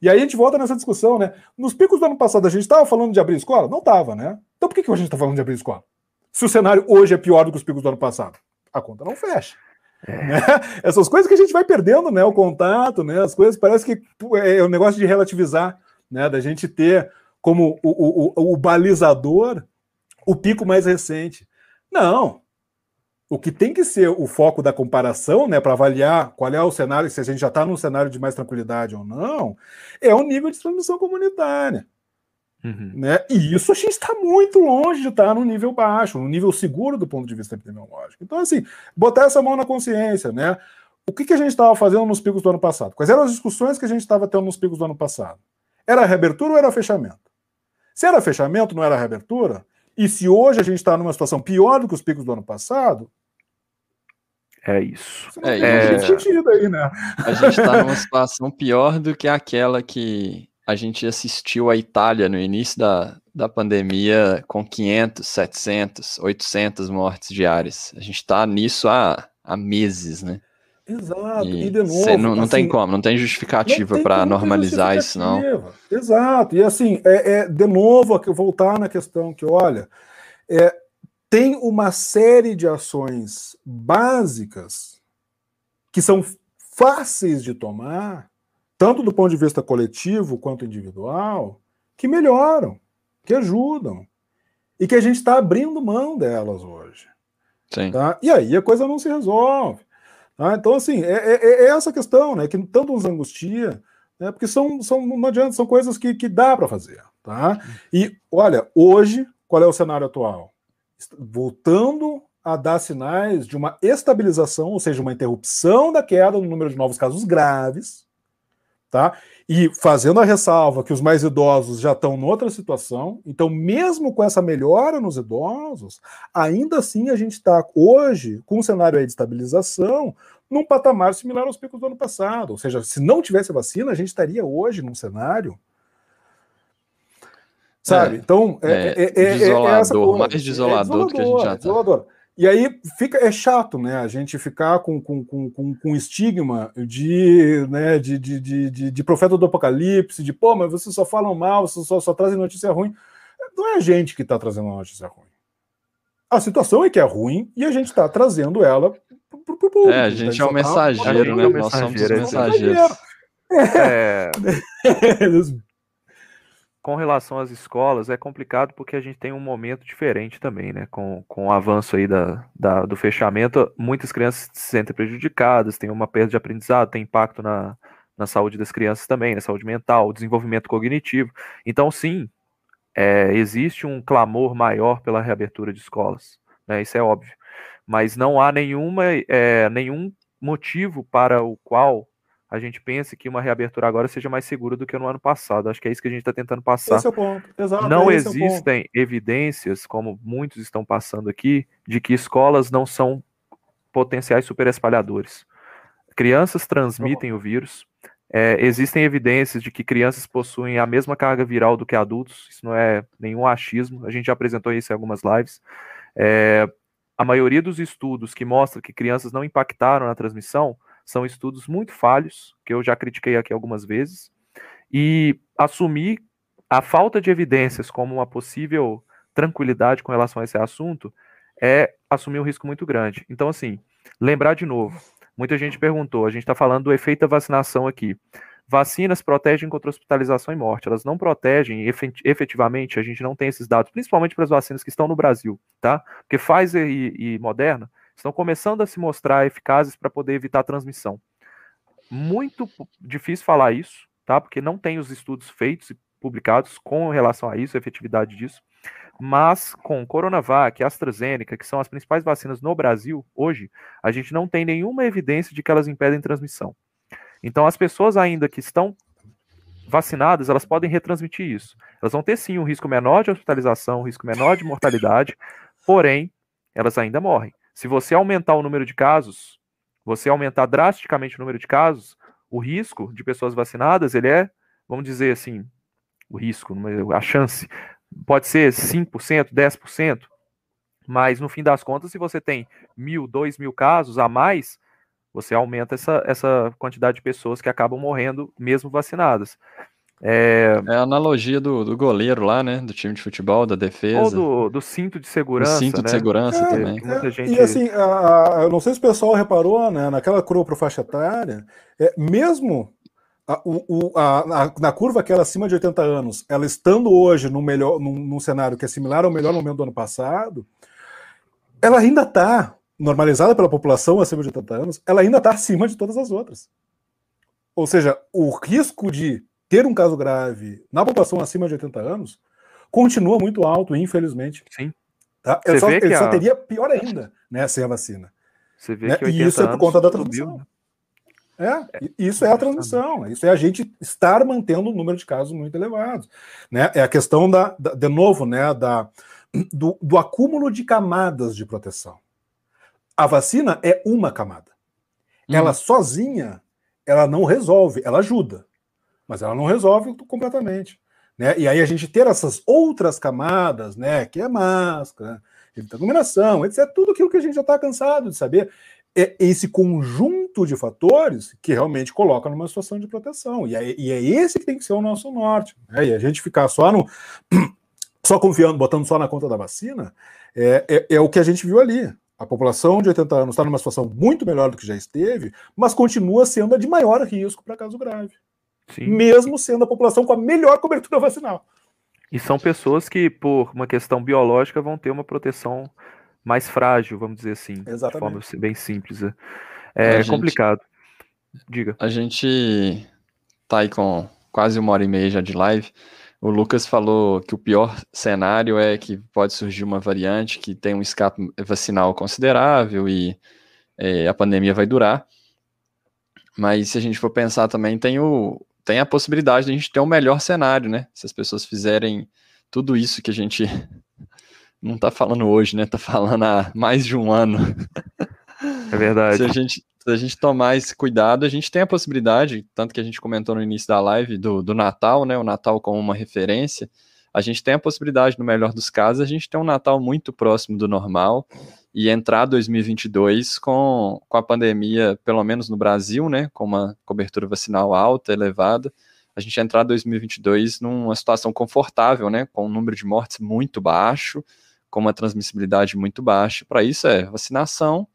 E aí a gente volta nessa discussão, né? Nos picos do ano passado a gente estava falando de abrir escola? Não estava, né? Então por que, que a gente está falando de abrir escola? Se o cenário hoje é pior do que os picos do ano passado, a conta não fecha. É. Né? Essas coisas que a gente vai perdendo, né? O contato, né? As coisas parece que é o um negócio de relativizar, né? Da gente ter como o, o, o, balizador o pico mais recente. Não. O que tem que ser o foco da comparação, né, para avaliar qual é o cenário, se a gente já está num cenário de mais tranquilidade ou não, é o nível de transmissão comunitária. Uhum. Né? E isso a gente está muito longe de estar tá no nível baixo, no nível seguro do ponto de vista epidemiológico. Então, assim, botar essa mão na consciência, né? O que, que a gente estava fazendo nos picos do ano passado? Quais eram as discussões que a gente estava tendo nos picos do ano passado? Era reabertura ou era fechamento? Se era fechamento, não era reabertura, e se hoje a gente está numa situação pior do que os picos do ano passado. É isso. É, é... Sentido aí, né? A gente está numa situação pior do que aquela que a gente assistiu à Itália no início da, da pandemia com 500, 700, 800 mortes diárias. A gente está nisso há, há meses, né? Exato, e, e de novo. Não, não assim, tem como, não tem justificativa para normalizar isso, não. Exato, e assim, é, é, de novo, voltar na questão que, olha, é, tem uma série de ações básicas que são fáceis de tomar, tanto do ponto de vista coletivo quanto individual, que melhoram, que ajudam, e que a gente está abrindo mão delas hoje. Sim. Tá? E aí a coisa não se resolve. Ah, então, assim, é, é, é, essa questão, né? Que tanto nos angustia, né, porque são, são, não adianta, são coisas que, que dá para fazer. Tá? E, olha, hoje, qual é o cenário atual? Voltando a dar sinais de uma estabilização, ou seja, uma interrupção da queda no número de novos casos graves, tá? E fazendo a ressalva que os mais idosos já estão noutra situação, então, mesmo com essa melhora nos idosos, ainda assim a gente está hoje com um cenário de estabilização num patamar similar aos picos do ano passado. Ou seja, se não tivesse vacina, a gente estaria hoje num cenário. Sabe? É, então, é, é, é, é, desolador, essa coisa. mais desolador, do que a gente já tá. E aí fica, é chato, né? A gente ficar com, com, com, com, estigma de, né, de, de, de, de, profeta do apocalipse, de pô, mas vocês só falam mal, vocês só, só trazem notícia ruim. Não é a gente que está trazendo a notícia ruim. A situação é que é ruim e a gente está trazendo ela para o público. É, a gente é o mensageiro, né? Nós somos os mensageiros. É... com relação às escolas, é complicado porque a gente tem um momento diferente também, né? Com, com o avanço aí da, da, do fechamento, muitas crianças se sentem prejudicadas, tem uma perda de aprendizado, tem impacto na, na saúde das crianças também, na saúde mental, desenvolvimento cognitivo. Então, sim, é, existe um clamor maior pela reabertura de escolas, né? Isso é óbvio. Mas não há nenhuma, é, nenhum motivo para o qual a gente pense que uma reabertura agora seja mais segura do que no ano passado. Acho que é isso que a gente está tentando passar. Esse é o ponto. Exato, não existem é evidências, como muitos estão passando aqui, de que escolas não são potenciais superespalhadores. Crianças transmitem o vírus. É, existem evidências de que crianças possuem a mesma carga viral do que adultos. Isso não é nenhum achismo. A gente já apresentou isso em algumas lives. É, a maioria dos estudos que mostram que crianças não impactaram na transmissão são estudos muito falhos, que eu já critiquei aqui algumas vezes, e assumir a falta de evidências como uma possível tranquilidade com relação a esse assunto é assumir um risco muito grande. Então, assim, lembrar de novo, muita gente perguntou, a gente está falando do efeito da vacinação aqui. Vacinas protegem contra hospitalização e morte, elas não protegem efetivamente, a gente não tem esses dados, principalmente para as vacinas que estão no Brasil, tá? Porque Pfizer e, e Moderna estão começando a se mostrar eficazes para poder evitar a transmissão. Muito difícil falar isso, tá? Porque não tem os estudos feitos e publicados com relação a isso, a efetividade disso. Mas com Coronavac e AstraZeneca, que são as principais vacinas no Brasil hoje, a gente não tem nenhuma evidência de que elas impedem transmissão. Então, as pessoas ainda que estão vacinadas, elas podem retransmitir isso. Elas vão ter sim um risco menor de hospitalização, um risco menor de mortalidade, porém, elas ainda morrem. Se você aumentar o número de casos, você aumentar drasticamente o número de casos, o risco de pessoas vacinadas, ele é, vamos dizer assim, o risco, a chance, pode ser 5%, 10%, mas no fim das contas, se você tem mil, dois mil casos a mais, você aumenta essa, essa quantidade de pessoas que acabam morrendo mesmo vacinadas. É... é, a analogia do, do goleiro lá, né? Do time de futebol, da defesa. Ou do, do cinto de segurança. cinto né? de segurança é, também. É, gente... E assim, a, a, eu não sei se o pessoal reparou, né? Naquela curva para faixa etária, é, mesmo a, o, a, na curva aquela acima de 80 anos, ela estando hoje no melhor, num, num cenário que é similar ao melhor momento do ano passado, ela ainda está normalizada pela população acima de 80 anos, ela ainda está acima de todas as outras. Ou seja, o risco de ter um caso grave na população acima de 80 anos continua muito alto, infelizmente. Sim. Tá? Ele, só, ele a... só, teria pior ainda né, sem a vacina. Você vê né? que e isso é por conta da transmissão. Subiu, né? É, isso é a transmissão, isso é a gente estar mantendo um número de casos muito elevados. Né? É a questão da, da de novo, né, da, do, do acúmulo de camadas de proteção. A vacina é uma camada. Hum. Ela sozinha, ela não resolve, ela ajuda mas ela não resolve completamente. Né? E aí a gente ter essas outras camadas, né, que é máscara, iluminação, etc., tudo aquilo que a gente já está cansado de saber, é esse conjunto de fatores que realmente coloca numa situação de proteção. E é, e é esse que tem que ser o nosso norte. Né? E a gente ficar só no. só confiando, botando só na conta da vacina, é, é, é o que a gente viu ali. A população de 80 anos está numa situação muito melhor do que já esteve, mas continua sendo a de maior risco para caso grave. Sim. mesmo sendo a população com a melhor cobertura vacinal. E são pessoas que, por uma questão biológica, vão ter uma proteção mais frágil, vamos dizer assim, Exatamente. de forma bem simples. É, é gente, complicado. Diga. A gente tá aí com quase uma hora e meia já de live. O Lucas falou que o pior cenário é que pode surgir uma variante que tem um escape vacinal considerável e é, a pandemia vai durar. Mas se a gente for pensar também, tem o, tem a possibilidade de a gente ter um melhor cenário, né? Se as pessoas fizerem tudo isso que a gente não está falando hoje, né? Está falando há mais de um ano. É verdade. se, a gente, se a gente tomar esse cuidado, a gente tem a possibilidade, tanto que a gente comentou no início da live do, do Natal, né? O Natal como uma referência. A gente tem a possibilidade, no melhor dos casos, a gente ter um Natal muito próximo do normal e entrar 2022 com, com a pandemia, pelo menos no Brasil, né? Com uma cobertura vacinal alta, elevada a gente entrar 2022 numa situação confortável, né, com um número de mortes muito baixo, com uma transmissibilidade muito baixa. Para isso é vacinação,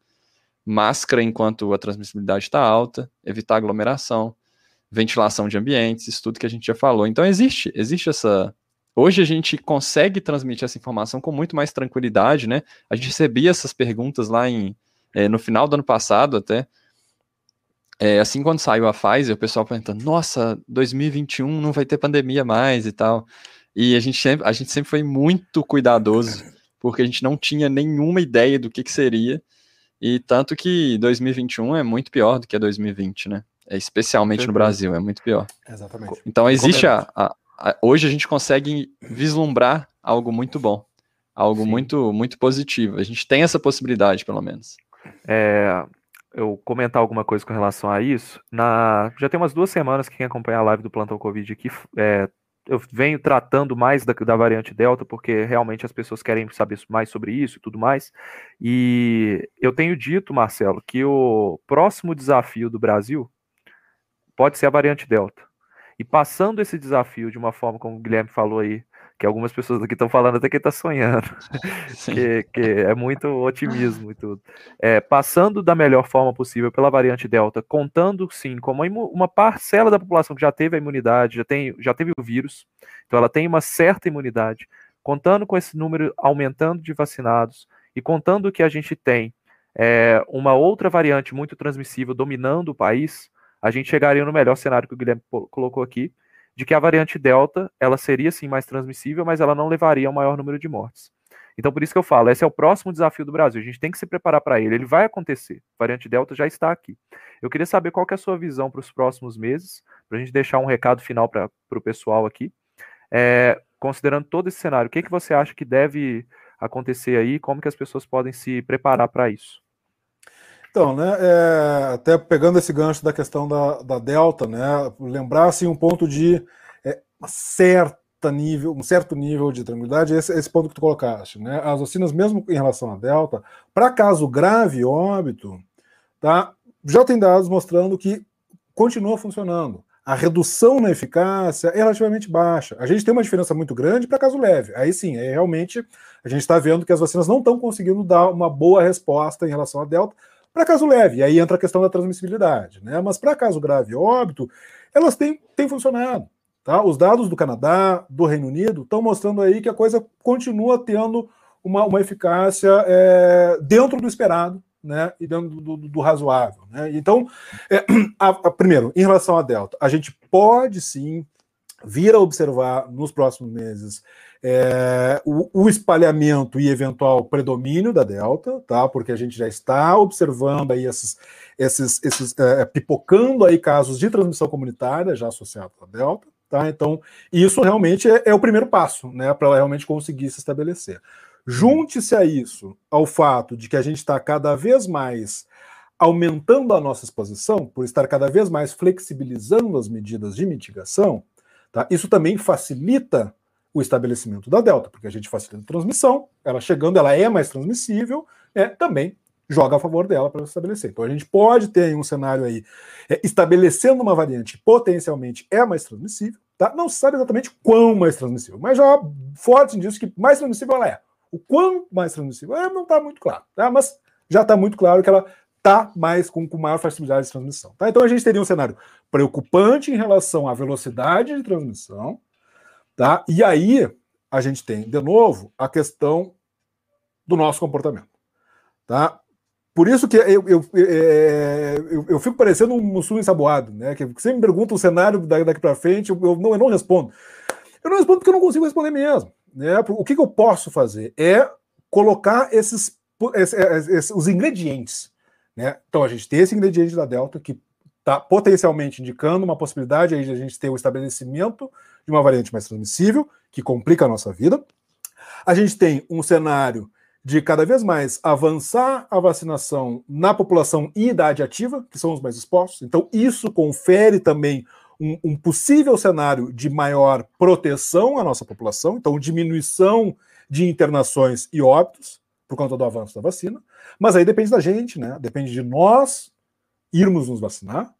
máscara enquanto a transmissibilidade está alta, evitar aglomeração, ventilação de ambientes, isso tudo que a gente já falou. Então existe, existe essa. Hoje a gente consegue transmitir essa informação com muito mais tranquilidade, né? A gente recebia essas perguntas lá em, é, no final do ano passado até. É, assim, quando saiu a Pfizer, o pessoal perguntando, nossa, 2021 não vai ter pandemia mais e tal. E a gente sempre, a gente sempre foi muito cuidadoso porque a gente não tinha nenhuma ideia do que, que seria. E tanto que 2021 é muito pior do que 2020, né? É, especialmente no Brasil, é muito pior. Exatamente. Então existe a, a, a, Hoje a gente consegue vislumbrar algo muito bom, algo muito, muito positivo. A gente tem essa possibilidade, pelo menos. É, eu comentar alguma coisa com relação a isso. Na, já tem umas duas semanas que quem acompanha a live do Plantão Covid aqui é, eu venho tratando mais da, da, variante Delta, porque realmente as pessoas querem saber mais sobre isso e tudo mais. E eu tenho dito, Marcelo, que o próximo desafio do Brasil pode ser a variante Delta. E passando esse desafio de uma forma como o Guilherme falou aí, que algumas pessoas aqui estão falando até que está sonhando, que, que, é muito otimismo e tudo. É, passando da melhor forma possível pela variante Delta, contando sim como uma parcela da população que já teve a imunidade, já, tem, já teve o vírus, então ela tem uma certa imunidade, contando com esse número aumentando de vacinados e contando que a gente tem é, uma outra variante muito transmissível dominando o país, a gente chegaria no melhor cenário que o Guilherme colocou aqui, de que a variante Delta, ela seria sim mais transmissível, mas ela não levaria a um maior número de mortes. Então, por isso que eu falo, esse é o próximo desafio do Brasil. A gente tem que se preparar para ele. Ele vai acontecer. A variante Delta já está aqui. Eu queria saber qual que é a sua visão para os próximos meses, para a gente deixar um recado final para o pessoal aqui. É, considerando todo esse cenário, o que, que você acha que deve acontecer aí? Como que as pessoas podem se preparar para isso? Então, né, é, até pegando esse gancho da questão da, da Delta, né, lembrar assim, um ponto de é, certa nível, um certo nível de tranquilidade, esse, esse ponto que tu colocaste, né, as vacinas, mesmo em relação à Delta, para caso grave óbito, tá, já tem dados mostrando que continua funcionando. A redução na eficácia é relativamente baixa. A gente tem uma diferença muito grande para caso leve. Aí sim, aí realmente a gente está vendo que as vacinas não estão conseguindo dar uma boa resposta em relação à Delta, para caso leve, aí entra a questão da transmissibilidade, né? Mas para caso grave, óbito, elas têm, têm funcionado. Tá? Os dados do Canadá, do Reino Unido, estão mostrando aí que a coisa continua tendo uma, uma eficácia é, dentro do esperado, né? E dentro do, do, do razoável. Né? Então, é, a, a, primeiro, em relação à Delta, a gente pode sim vir a observar nos próximos meses é, o, o, espalhamento e eventual predomínio da Delta, tá? Porque a gente já está observando aí esses, esses, esses é, pipocando aí casos de transmissão comunitária já associados à Delta, tá? Então, isso realmente é, é o primeiro passo, né? Para realmente conseguir se estabelecer. Junte-se a isso ao fato de que a gente está cada vez mais aumentando a nossa exposição, por estar cada vez mais flexibilizando as medidas de mitigação, tá? Isso também facilita o estabelecimento da delta, porque a gente facilita a transmissão, ela chegando, ela é mais transmissível, é, também joga a favor dela para estabelecer. Então a gente pode ter um cenário aí é, estabelecendo uma variante que potencialmente é mais transmissível, tá? Não se sabe exatamente quão mais transmissível, mas já há fortes indícios que mais transmissível ela é. O quão mais transmissível é, não está muito claro, tá? Mas já está muito claro que ela está mais com, com maior facilidade de transmissão. Tá? Então a gente teria um cenário preocupante em relação à velocidade de transmissão, Tá? E aí a gente tem, de novo, a questão do nosso comportamento. Tá? Por isso que eu, eu, é, eu, eu fico parecendo um mussum ensaboado, né? Que você me pergunta o cenário daqui para frente, eu, não, eu não respondo. Eu não respondo porque eu não consigo responder mesmo. Né? O que, que eu posso fazer é colocar esses, esses, esses, os ingredientes. Né? Então a gente tem esse ingrediente da Delta que tá potencialmente indicando uma possibilidade aí de a gente ter o estabelecimento de uma variante mais transmissível, que complica a nossa vida. A gente tem um cenário de cada vez mais avançar a vacinação na população e idade ativa, que são os mais expostos. Então, isso confere também um, um, possível cenário de maior proteção à nossa população, então diminuição de internações e óbitos por conta do avanço da vacina. Mas aí depende da gente, né? Depende de nós irmos nos vacinar,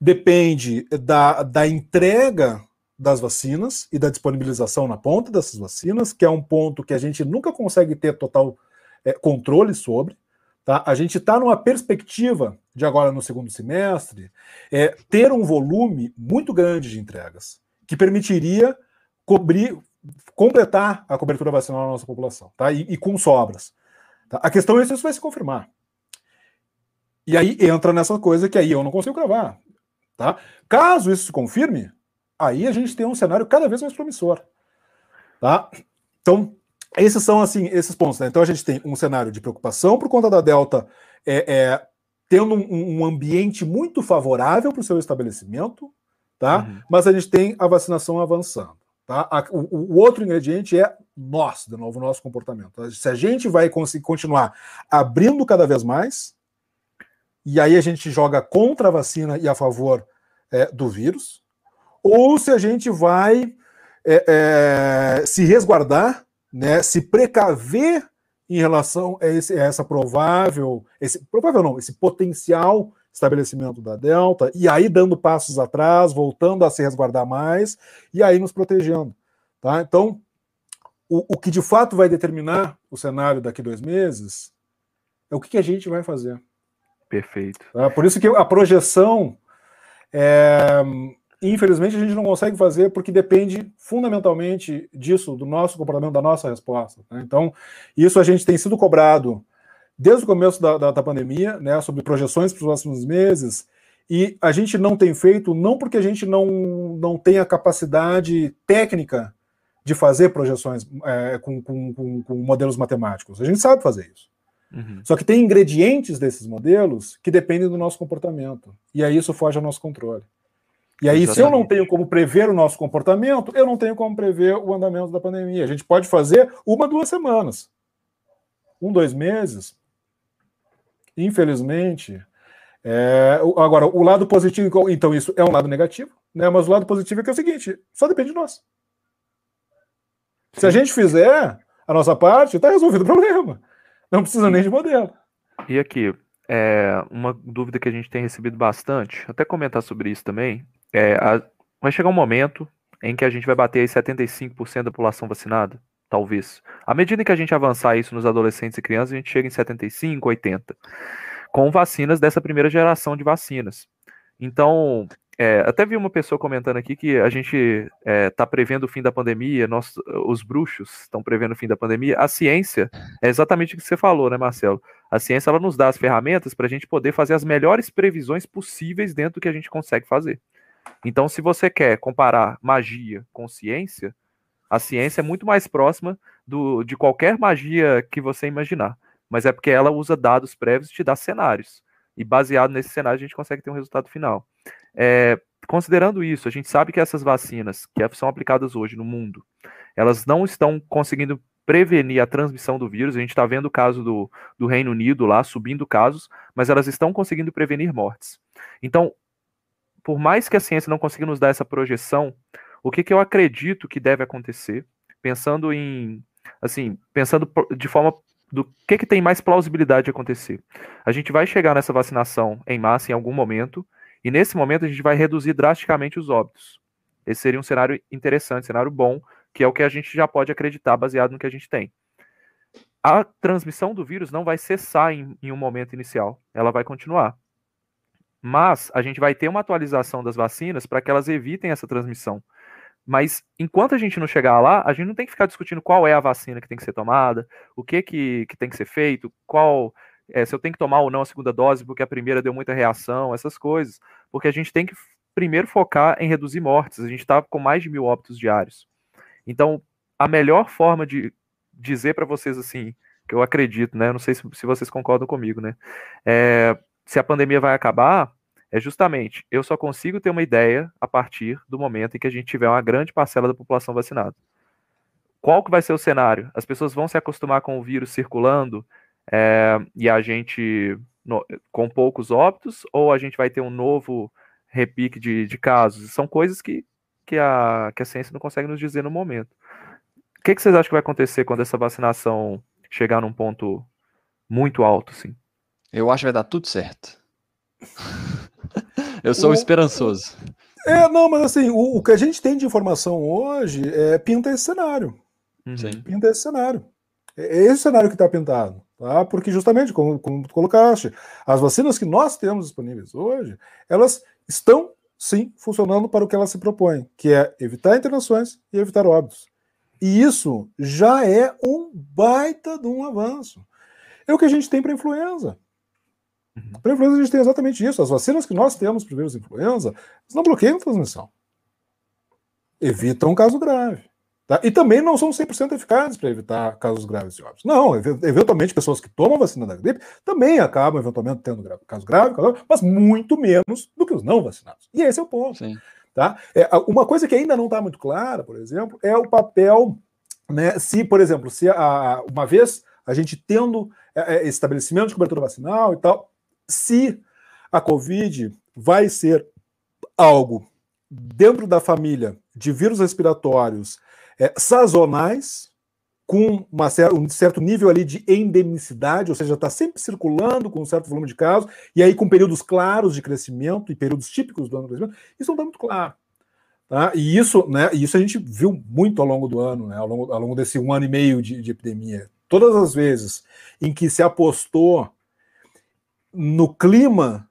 depende da, da entrega das vacinas e da disponibilização na ponta dessas vacinas, que é um ponto que a gente nunca consegue ter total é, controle sobre. Tá? A gente está numa perspectiva de agora no segundo semestre é, ter um volume muito grande de entregas que permitiria cobrir, completar a cobertura vacinal da nossa população, tá? E, e com sobras. Tá? A questão é se isso vai se confirmar. E aí entra nessa coisa que aí eu não consigo gravar. Tá? Caso isso se confirme, aí a gente tem um cenário cada vez mais promissor. Tá? Então, esses são assim esses pontos. Né? Então a gente tem um cenário de preocupação por conta da Delta é, é tendo um, um, ambiente muito favorável para o seu estabelecimento, tá? Uhum. Mas a gente tem a vacinação avançando. Tá? A, o, o, outro ingrediente é nós, de novo, o nosso comportamento. Se a gente vai continuar abrindo cada vez mais, e aí a gente joga contra a vacina e a favor é, do vírus, ou se a gente vai é, é, se resguardar, né, se precaver em relação a, esse, a, essa provável, esse provável não, esse potencial estabelecimento da Delta, e aí dando passos atrás, voltando a se resguardar mais, e aí nos protegendo. Tá? Então, o, o que de fato vai determinar o cenário daqui dois meses é o que, que a gente vai fazer. Perfeito. Tá? Por isso que a projeção, é, infelizmente, a gente não consegue fazer porque depende fundamentalmente disso, do nosso comportamento, da nossa resposta. Né? Então, isso a gente tem sido cobrado desde o começo da, da, da pandemia, né, sobre projeções para os próximos meses, e a gente não tem feito, não porque a gente não, não tem a capacidade técnica de fazer projeções é, com, com, com, com modelos matemáticos. A gente sabe fazer isso. Uhum. Só que tem ingredientes desses modelos que dependem do nosso comportamento. E aí isso foge ao nosso controle. E aí, Exatamente. se eu não tenho como prever o nosso comportamento, eu não tenho como prever o andamento da pandemia. A gente pode fazer uma, duas semanas. Um, dois meses. Infelizmente. É... Agora, o lado positivo, então, isso é um lado negativo, né? Mas o lado positivo é que é o seguinte: só depende de nós. Se a gente fizer a nossa parte, está resolvido o problema. Não precisa nem de modelo. E aqui, é, uma dúvida que a gente tem recebido bastante, até comentar sobre isso também, é, a, vai chegar um momento em que a gente vai bater aí 75% da população vacinada, talvez. À medida que a gente avançar isso nos adolescentes e crianças, a gente chega em 75, 80, com vacinas dessa primeira geração de vacinas. Então, é, até vi uma pessoa comentando aqui que a gente está é, tá prevendo o fim da pandemia, nós, os bruxos estão prevendo o fim da pandemia. A ciência é exatamente o que você falou, né, Marcelo? A ciência ela nos dá as ferramentas para a gente poder fazer as melhores previsões possíveis dentro do que a gente consegue fazer. Então, se você quer comparar magia com ciência, a ciência é muito mais próxima do, de qualquer magia que você imaginar. Mas é porque ela usa dados prévios e te dá cenários. E baseado nesse cenário, a gente consegue ter um resultado final. É, considerando isso, a gente sabe que essas vacinas que são aplicadas hoje no mundo, elas não estão conseguindo prevenir a transmissão do vírus. A gente está vendo o caso do, do Reino Unido lá subindo casos, mas elas estão conseguindo prevenir mortes. Então, por mais que a ciência não consiga nos dar essa projeção, o que, que eu acredito que deve acontecer, pensando em, assim, pensando de forma do que, que tem mais plausibilidade de acontecer. A gente vai chegar nessa vacinação em massa em algum momento, e nesse momento a gente vai reduzir drasticamente os óbitos. Esse seria um cenário interessante, cenário bom, que é o que a gente já pode acreditar baseado no que a gente tem. A transmissão do vírus não vai cessar em, em um momento inicial, ela vai continuar. Mas a gente vai ter uma atualização das vacinas para que elas evitem essa transmissão. Mas enquanto a gente não chegar lá, a gente não tem que ficar discutindo qual é a vacina que tem que ser tomada, o que que, que tem que ser feito, qual é, se eu tenho que tomar ou não a segunda dose porque a primeira deu muita reação, essas coisas. Porque a gente tem que primeiro focar em reduzir mortes. A gente está com mais de mil óbitos diários. Então, a melhor forma de dizer para vocês assim, que eu acredito, né? Não sei se, se vocês concordam comigo, né? É, se a pandemia vai acabar, é justamente eu só consigo ter uma ideia a partir do momento em que a gente tiver uma grande parcela da população vacinada. Qual que vai ser o cenário? As pessoas vão se acostumar com o vírus circulando é, e a gente no, com poucos óbitos, ou a gente vai ter um novo repique de, de casos? São coisas que, que, a, que a ciência não consegue nos dizer no momento. O que, que vocês acham que vai acontecer quando essa vacinação chegar num ponto muito alto, assim? Eu acho que vai dar tudo certo. Eu sou o... esperançoso. É, não, mas assim, o, o, que a gente tem de informação hoje é pinta esse cenário. Uhum. Sim. Pinta esse cenário. É, é esse cenário que está pintado. Tá? Porque justamente, como, como tu colocaste, as vacinas que nós temos disponíveis hoje, elas estão sim funcionando para o que elas se propõem, que é evitar internações e evitar óbitos. E isso já é um baita de um avanço. É o que a gente tem para influenza. Uhum. Para influenza a gente tem exatamente isso. As vacinas que nós temos para o vírus influenza não bloqueiam a transmissão. Evitam caso grave. Tá? E também não são 100% eficazes para evitar casos graves de óbitos. Não, eventualmente pessoas que tomam vacina da gripe também acabam eventualmente tendo caso grave, mas muito menos do que os não vacinados. E esse é o ponto. Sim. Tá? É, uma coisa que ainda não está muito clara, por exemplo, é o papel, né, se, por exemplo, se a, uma vez a gente tendo é, é estabelecimento de cobertura vacinal e tal, se a Covid vai ser algo dentro da família de vírus respiratórios é, sazonais, com uma, um certo nível ali de endemicidade, ou seja, está sempre circulando com um certo volume de casos, e aí com períodos claros de crescimento e períodos típicos do ano de crescimento, isso não está muito claro. Tá? E isso, né, isso a gente viu muito ao longo do ano, né, ao, longo, ao longo desse um ano e meio de, de epidemia. Todas as vezes em que se apostou no clima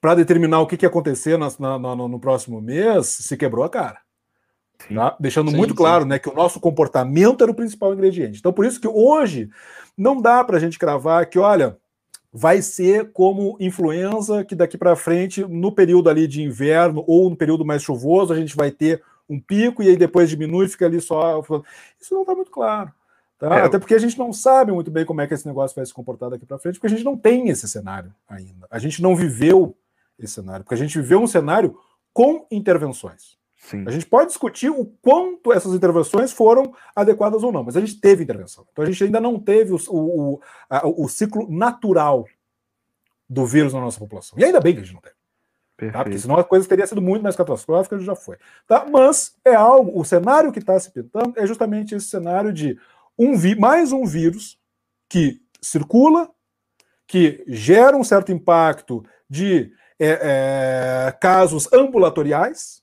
para determinar o que, que ia acontecer na, na, no próximo mês, se quebrou a cara. Tá? Deixando sim, muito claro né, que o nosso comportamento era o principal ingrediente. Então, por isso que hoje não dá para a gente cravar que, olha, vai ser como influenza, que daqui para frente, no período ali de inverno ou no período mais chuvoso, a gente vai ter um pico e aí depois diminui, fica ali só. Isso não está muito claro. Tá? É, Até porque a gente não sabe muito bem como é que esse negócio vai se comportar daqui para frente, porque a gente não tem esse cenário ainda. A gente não viveu esse cenário, porque a gente viveu um cenário com intervenções. Sim. A gente pode discutir o quanto essas intervenções foram adequadas ou não, mas a gente teve intervenção. Então a gente ainda não teve o, o, a, o ciclo natural do vírus na nossa população. E ainda bem que a gente não teve. Tá? Porque senão a coisa teria sido muito mais catastrófica, já foi. Tá? Mas é algo, o cenário que está se pintando é justamente esse cenário de um vi mais um vírus que circula, que gera um certo impacto de é, é, casos ambulatoriais,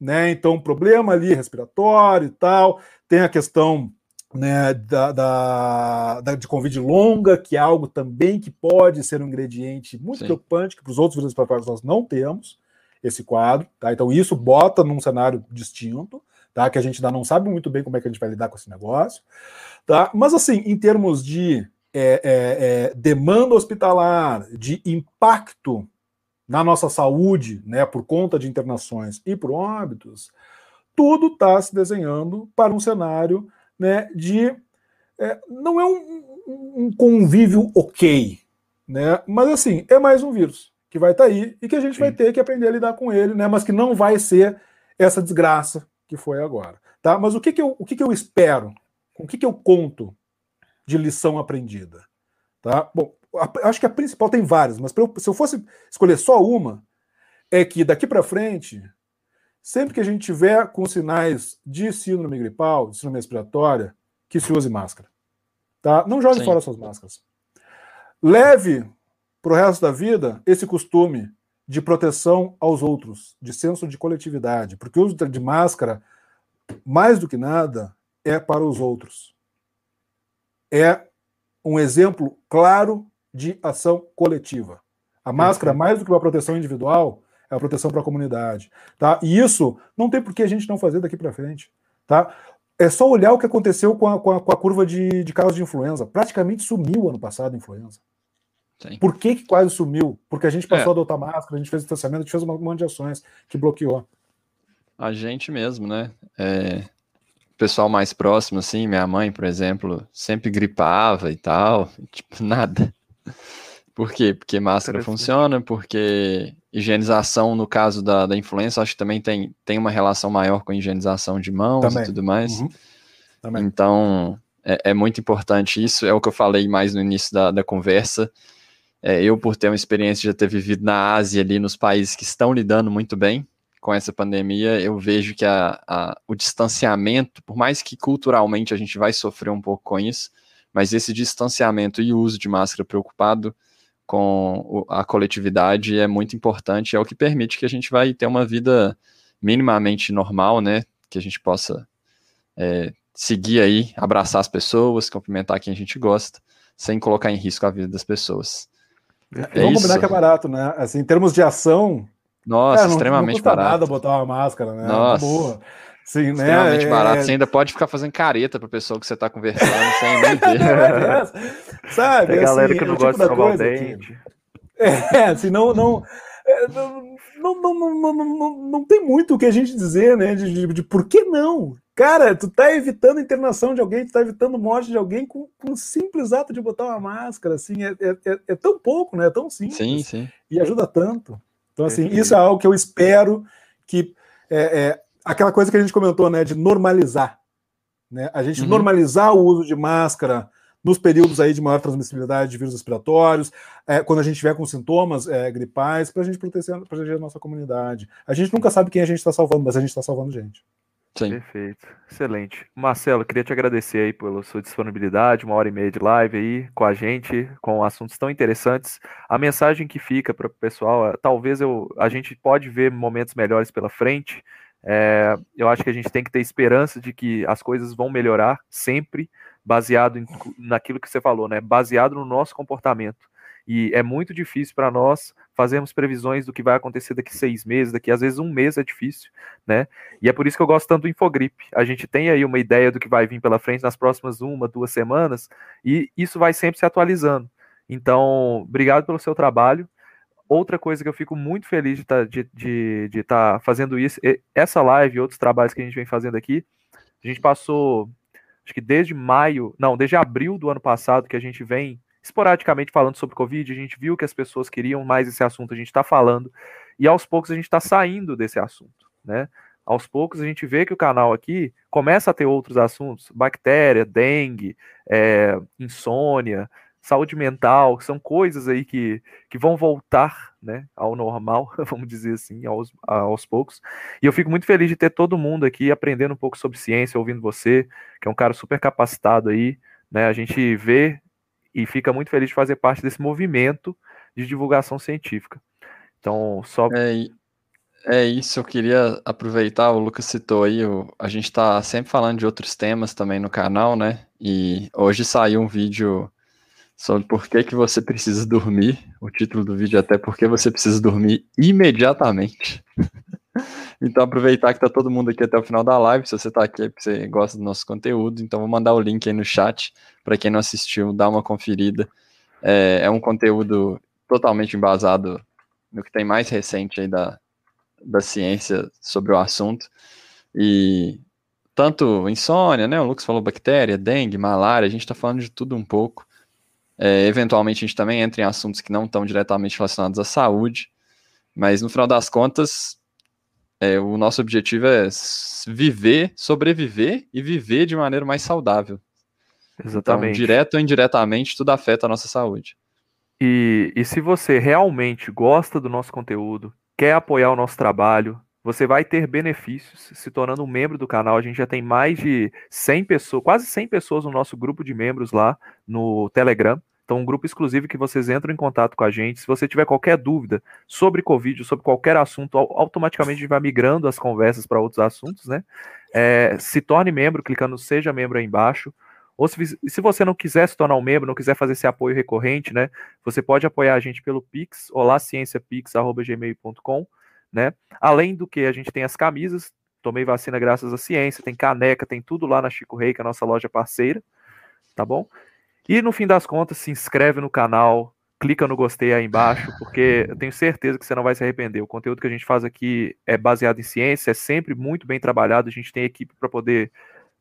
né? Então, problema ali respiratório e tal, tem a questão né, da, da, da, de Covid longa, que é algo também que pode ser um ingrediente muito Sim. preocupante, que para os outros vírus respiratórios nós não temos esse quadro, tá? Então, isso bota num cenário distinto, tá? Que a gente ainda não sabe muito bem como é que a gente vai lidar com esse negócio, tá? Mas, assim, em termos de é, é, é, demanda hospitalar, de impacto na nossa saúde, né, por conta de internações e por óbitos, tudo está se desenhando para um cenário né, de. É, não é um, um, convívio ok, né, mas assim, é mais um vírus que vai estar tá aí e que a gente Sim. vai ter que aprender a lidar com ele, né, mas que não vai ser essa desgraça que foi agora. Tá? Mas o que, que, eu, o que, que eu espero? Com o que, que eu conto de lição aprendida? Tá? Bom, acho que a principal tem várias, mas eu, se eu fosse escolher só uma, é que daqui para frente, sempre que a gente tiver com sinais de síndrome gripal, de síndrome respiratória, que se use máscara. Tá? Não jogue Sim. fora suas máscaras. Leve para o resto da vida esse costume de proteção aos outros, de senso de coletividade, porque o uso de máscara, mais do que nada, é para os outros. É um exemplo claro de ação coletiva. A máscara, mais do que uma proteção individual, é a proteção para a comunidade. Tá? E isso não tem por que a gente não fazer daqui para frente. Tá? É só olhar o que aconteceu com a, com a, com a curva de, de casos de influenza. Praticamente sumiu ano passado a influenza. Sim. Por que, que quase sumiu? Porque a gente passou é. a adotar máscara, a gente fez distanciamento, a gente fez um monte de ações que bloqueou. A gente mesmo, né? É, pessoal mais próximo, assim, minha mãe, por exemplo, sempre gripava e tal, tipo, nada. Por quê? Porque máscara funciona, porque higienização, no caso da, da influenza, acho que também tem, tem uma relação maior com higienização de mãos também. e tudo mais. Uhum. Então, é, é, muito importante isso, é o que eu falei mais no início da, da conversa. É, eu, por ter uma experiência de ter vivido na Ásia, ali nos países que estão lidando muito bem com essa pandemia, eu vejo que a, a, o distanciamento, por mais que culturalmente a gente vai sofrer um pouco com isso, mas esse distanciamento e o uso de máscara preocupado com a coletividade é muito importante, é o que permite que a gente vai ter uma vida minimamente normal, né? Que a gente possa é, seguir aí, abraçar as pessoas, cumprimentar quem a gente gosta, sem colocar em risco a vida das pessoas. É Vamos combinar que é barato, né? Assim, em termos de ação. Nossa, é, não, extremamente não custa barato. nada botar uma máscara, né? Nossa. Boa. Sim, né? Extremamente é... barato. Você ainda pode ficar fazendo careta para pessoa que você está conversando sem nem ver. É, sabe? Tem assim, galera que não é gosta tipo de escovar o dente. É, assim, não, não, não, não, não, não, não, tem muito o que a gente dizer, né? De, de, de, por que não? Cara, tu tá evitando internação de alguém, tu tá evitando morte de alguém com, com o simples ato de botar uma máscara, assim, é, é, é tão pouco, né? É tão simples. Sim, sim. E ajuda tanto. Então, assim, isso é algo que eu espero que é, aquela coisa que a gente comentou, né, de normalizar. Né? A gente uhum. normalizar o uso de máscara nos períodos aí de maior transmissibilidade de vírus respiratórios, é, quando a gente tiver com sintomas é, gripais, para a gente proteger, proteger a nossa comunidade. A gente nunca sabe quem a gente está salvando, mas a gente está salvando gente. Sim. Perfeito, excelente. Marcelo, queria te agradecer aí pela sua disponibilidade, uma hora e meia de live aí com a gente, com assuntos tão interessantes. A mensagem que fica para o pessoal, é, talvez eu, a gente pode ver momentos melhores pela frente, é, eu acho que a gente tem que ter esperança de que as coisas vão melhorar sempre, baseado em, naquilo que você falou, né? Baseado no nosso comportamento. E é muito difícil para nós fazermos previsões do que vai acontecer daqui seis meses, daqui às vezes um mês é difícil, né? E é por isso que eu gosto tanto do Infogrip. A gente tem aí uma ideia do que vai vir pela frente nas próximas uma, duas semanas, e isso vai sempre se atualizando. Então, obrigado pelo seu trabalho. Outra coisa que eu fico muito feliz de estar tá, de, de, de tá fazendo isso, essa live e outros trabalhos que a gente vem fazendo aqui, a gente passou, acho que desde maio, não, desde abril do ano passado que a gente vem esporadicamente falando sobre Covid, a gente viu que as pessoas queriam mais esse assunto, a gente está falando, e aos poucos a gente está saindo desse assunto, né? Aos poucos a gente vê que o canal aqui começa a ter outros assuntos, bactéria, dengue, é, insônia, saúde mental, são coisas aí que, que vão voltar né, ao normal, vamos dizer assim, aos, aos poucos. E eu fico muito feliz de ter todo mundo aqui aprendendo um pouco sobre ciência, ouvindo você, que é um cara super capacitado aí. Né, a gente vê e fica muito feliz de fazer parte desse movimento de divulgação científica. Então, só. É, é isso, eu queria aproveitar, o Lucas citou aí, o, a gente está sempre falando de outros temas também no canal, né? E hoje saiu um vídeo sobre por que, que você precisa dormir. O título do vídeo é até porque você precisa dormir imediatamente. então aproveitar que tá todo mundo aqui até o final da live, se você tá aqui é porque você gosta do nosso conteúdo, então vou mandar o link aí no chat para quem não assistiu, dar uma conferida. É, é, um conteúdo totalmente embasado no que tem mais recente aí da, da ciência sobre o assunto. E tanto insônia, né? O Lucas falou bactéria, dengue, malária, a gente está falando de tudo um pouco. É, eventualmente a gente também entra em assuntos que não estão diretamente relacionados à saúde, mas no final das contas, é, o nosso objetivo é viver, sobreviver e viver de maneira mais saudável. Então, Exatamente. Então, direto ou indiretamente, tudo afeta a nossa saúde. E, e se você realmente gosta do nosso conteúdo, quer apoiar o nosso trabalho, você vai ter benefícios se tornando um membro do canal. A gente já tem mais de 100 pessoas, quase 100 pessoas no nosso grupo de membros lá no Telegram. Então, um grupo exclusivo que vocês entram em contato com a gente. Se você tiver qualquer dúvida sobre Covid, sobre qualquer assunto, automaticamente a gente vai migrando as conversas para outros assuntos, né? É, se torne membro, clicando Seja Membro aí embaixo. Ou se, se você não quiser se tornar um membro, não quiser fazer esse apoio recorrente, né? Você pode apoiar a gente pelo Pix, olacienciapix.gmail.com né? Além do que a gente tem as camisas, tomei vacina graças à ciência, tem caneca, tem tudo lá na Chico Rei, que é a nossa loja parceira, tá bom? E no fim das contas, se inscreve no canal, clica no gostei aí embaixo, porque eu tenho certeza que você não vai se arrepender. O conteúdo que a gente faz aqui é baseado em ciência, é sempre muito bem trabalhado, a gente tem equipe para poder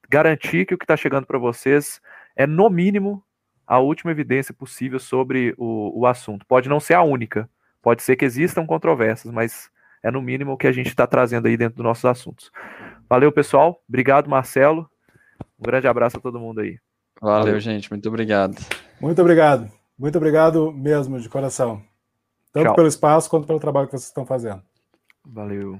garantir que o que está chegando para vocês é no mínimo a última evidência possível sobre o, o assunto. Pode não ser a única, pode ser que existam controvérsias, mas é no mínimo o que a gente está trazendo aí dentro dos nossos assuntos. Valeu, pessoal. Obrigado, Marcelo. Um grande abraço a todo mundo aí. Valeu, Valeu. gente. Muito obrigado. Muito obrigado. Muito obrigado mesmo, de coração. Tanto Tchau. pelo espaço quanto pelo trabalho que vocês estão fazendo. Valeu.